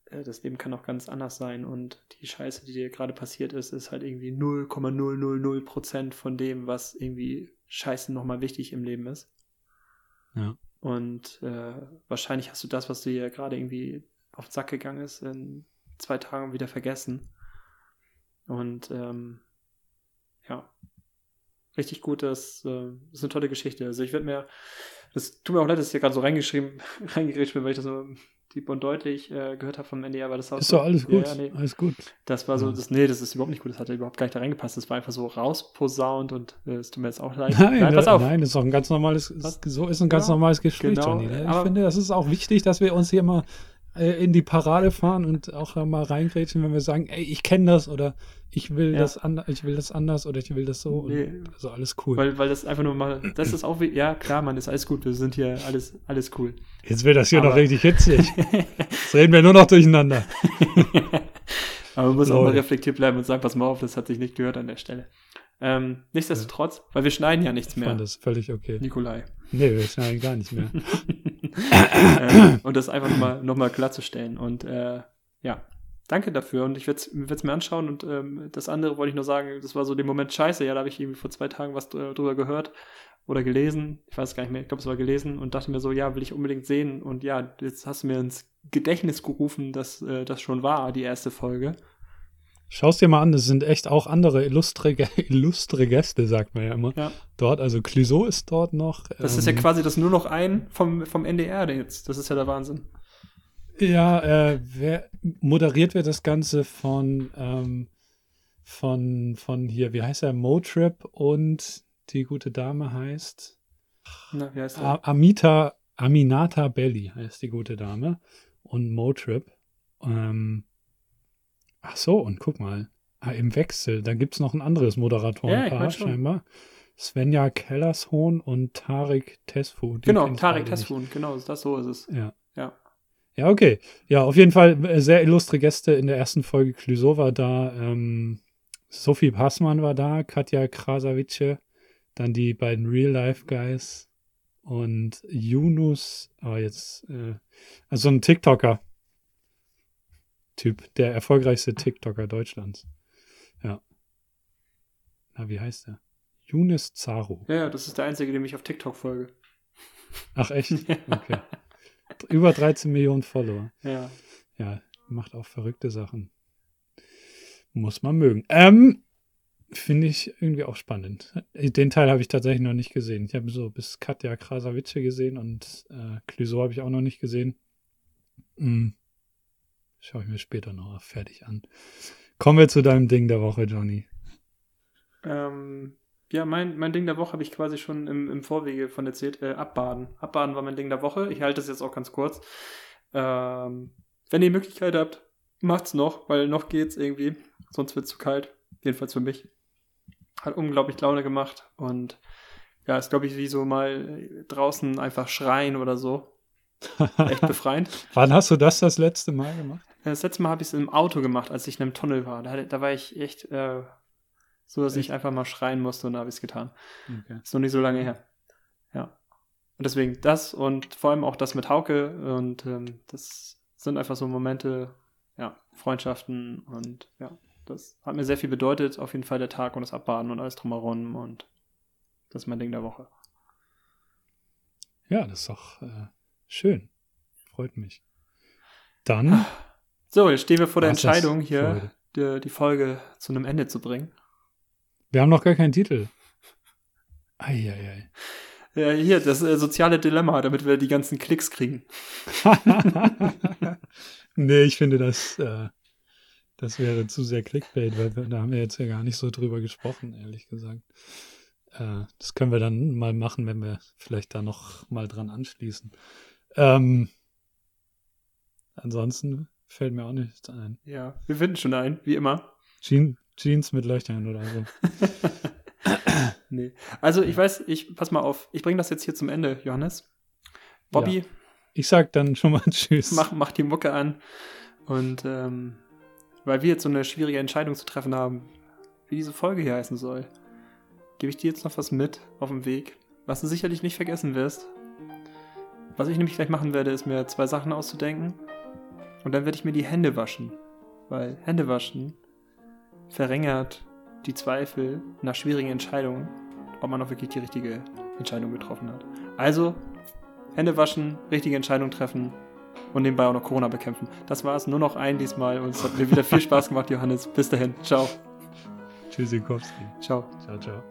äh, das Leben kann auch ganz anders sein und die Scheiße, die dir gerade passiert ist, ist halt irgendwie 0,000 Prozent von dem, was irgendwie Scheiße nochmal wichtig im Leben ist. Ja. Und äh, wahrscheinlich hast du das, was dir gerade irgendwie auf den Sack gegangen ist, in zwei Tagen wieder vergessen. Und ähm, ja, richtig gut. Das, äh, das ist eine tolle Geschichte. Also ich werde mir, das tut mir auch leid, dass ich hier gerade so reingeschrieben, reingeredet bin, weil ich das so deep und deutlich äh, gehört habe vom NDR, weil das Ist so, doch alles gut, ja, nee, alles gut. Das war so, das, nee, das ist überhaupt nicht gut, das hat überhaupt gar nicht da reingepasst. Das war einfach so rausposaunt und äh, es tut mir jetzt auch leid. Nein, nein, auf. nein, das ist auch ein ganz normales, so ist ein ganz ja, normales Gespräch, genau, Johnny. Ne? Ich finde, das ist auch wichtig, dass wir uns hier mal in die Parade fahren und auch mal reingrätschen, wenn wir sagen, ey, ich kenne das oder ich will ja. das anders, ich will das anders oder ich will das so. Nee. also alles cool. Weil, weil das einfach nur mal, das ist auch wie, ja klar, man ist alles gut, wir sind hier alles, alles cool. Jetzt wird das hier Aber noch richtig hitzig. Jetzt reden wir nur noch durcheinander. Aber man muss so. auch mal reflektiert bleiben und sagen, pass mal auf, das hat sich nicht gehört an der Stelle. Ähm, nichtsdestotrotz, weil wir schneiden ja nichts mehr. Ich fand das völlig okay. Nikolai. Nee, wir schneiden gar nicht mehr. äh, und das einfach nochmal noch mal klarzustellen. Und äh, ja, danke dafür und ich werde es mir anschauen und ähm, das andere wollte ich nur sagen, das war so der Moment scheiße, ja, da habe ich irgendwie vor zwei Tagen was drüber gehört oder gelesen, ich weiß gar nicht mehr, ich glaube, es war gelesen und dachte mir so, ja, will ich unbedingt sehen und ja, jetzt hast du mir ins Gedächtnis gerufen, dass äh, das schon war, die erste Folge. Schau es dir mal an, es sind echt auch andere illustre, illustre Gäste, sagt man ja immer. Ja. Dort, also Clouseau ist dort noch. Das ähm, ist ja ähm, quasi das nur noch ein vom, vom NDR jetzt. Das ist ja der Wahnsinn. Ja, äh, wer moderiert wird das Ganze von, ähm, von, von hier, wie heißt er, Motrip und die gute Dame heißt Na, wie heißt er? Amita, Aminata Belli heißt die gute Dame und Motrip. Ähm, ach so, und guck mal, ah, im Wechsel, da gibt es noch ein anderes Moderatorenpaar ja, scheinbar. Svenja Kellershorn und Tarek Tesfu. Genau, Tarek Tesfu, genau, das so ist es. Ja. Ja. Ja, okay. Ja, auf jeden Fall äh, sehr illustre Gäste in der ersten Folge. Clouseau war da, ähm, Sophie Passmann war da, Katja Krasavice, dann die beiden Real-Life-Guys und Yunus, aber oh, jetzt, äh, also ein TikToker. Typ, der erfolgreichste TikToker Deutschlands. Ja. Na, wie heißt der? Yunus Zaru. Ja, ja, das ist der einzige, dem ich auf TikTok folge. Ach, echt? Okay. Über 13 Millionen Follower. Ja. Ja, macht auch verrückte Sachen. Muss man mögen. Ähm, finde ich irgendwie auch spannend. Den Teil habe ich tatsächlich noch nicht gesehen. Ich habe so bis Katja Krasavice gesehen und äh, Clouseau habe ich auch noch nicht gesehen. Hm. Schaue ich mir später noch fertig an. Kommen wir zu deinem Ding der Woche, Johnny. Ähm, ja, mein, mein Ding der Woche habe ich quasi schon im, im Vorwege von erzählt. Äh, Abbaden. Abbaden war mein Ding der Woche. Ich halte es jetzt auch ganz kurz. Ähm, wenn ihr die Möglichkeit habt, macht's noch, weil noch geht's irgendwie. Sonst wird's zu kalt. Jedenfalls für mich. Hat unglaublich Laune gemacht und ja, ist glaube ich wie so mal draußen einfach schreien oder so. Echt befreiend. Wann hast du das das letzte Mal gemacht? Das letzte Mal habe ich es im Auto gemacht, als ich in einem Tunnel war. Da, da war ich echt äh, so dass Echt? ich einfach mal schreien musste und da habe ich es getan. Okay. Ist noch nicht so lange her. Ja. Und deswegen das und vor allem auch das mit Hauke und ähm, das sind einfach so Momente, ja, Freundschaften und ja, das hat mir sehr viel bedeutet, auf jeden Fall der Tag und das Abbaden und alles drumherum und das ist mein Ding der Woche. Ja, das ist doch äh, schön. Freut mich. Dann. So, jetzt stehen wir vor der Entscheidung hier, die, die Folge zu einem Ende zu bringen. Wir haben noch gar keinen Titel. Eieiei. Ja, hier, das äh, soziale Dilemma, damit wir die ganzen Klicks kriegen. nee, ich finde, das, äh, das wäre zu sehr Clickbait, weil wir, da haben wir jetzt ja gar nicht so drüber gesprochen, ehrlich gesagt. Äh, das können wir dann mal machen, wenn wir vielleicht da noch mal dran anschließen. Ähm, ansonsten fällt mir auch nichts ein. Ja, wir finden schon ein, wie immer. Jean, Jeans mit Löchern oder so. nee. Also ich weiß, ich pass mal auf, ich bringe das jetzt hier zum Ende, Johannes. Bobby. Ja. Ich sag dann schon mal Tschüss. Mach, mach die Mucke an. Und ähm, weil wir jetzt so eine schwierige Entscheidung zu treffen haben, wie diese Folge hier heißen soll, gebe ich dir jetzt noch was mit auf dem Weg, was du sicherlich nicht vergessen wirst. Was ich nämlich gleich machen werde, ist mir zwei Sachen auszudenken. Und dann werde ich mir die Hände waschen. Weil Hände waschen verringert die Zweifel nach schwierigen Entscheidungen, ob man auch wirklich die richtige Entscheidung getroffen hat. Also, Hände waschen, richtige Entscheidung treffen und nebenbei auch noch Corona bekämpfen. Das war es, nur noch ein diesmal und es hat mir wieder viel Spaß gemacht, Johannes. Bis dahin, ciao. Tschüssikowski. Ciao. Ciao, ciao.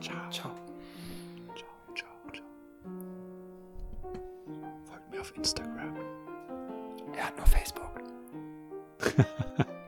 Ciao. Ciao. Ciao, ciao, ciao. Folgt mir auf Instagram. Er hat nur Facebook.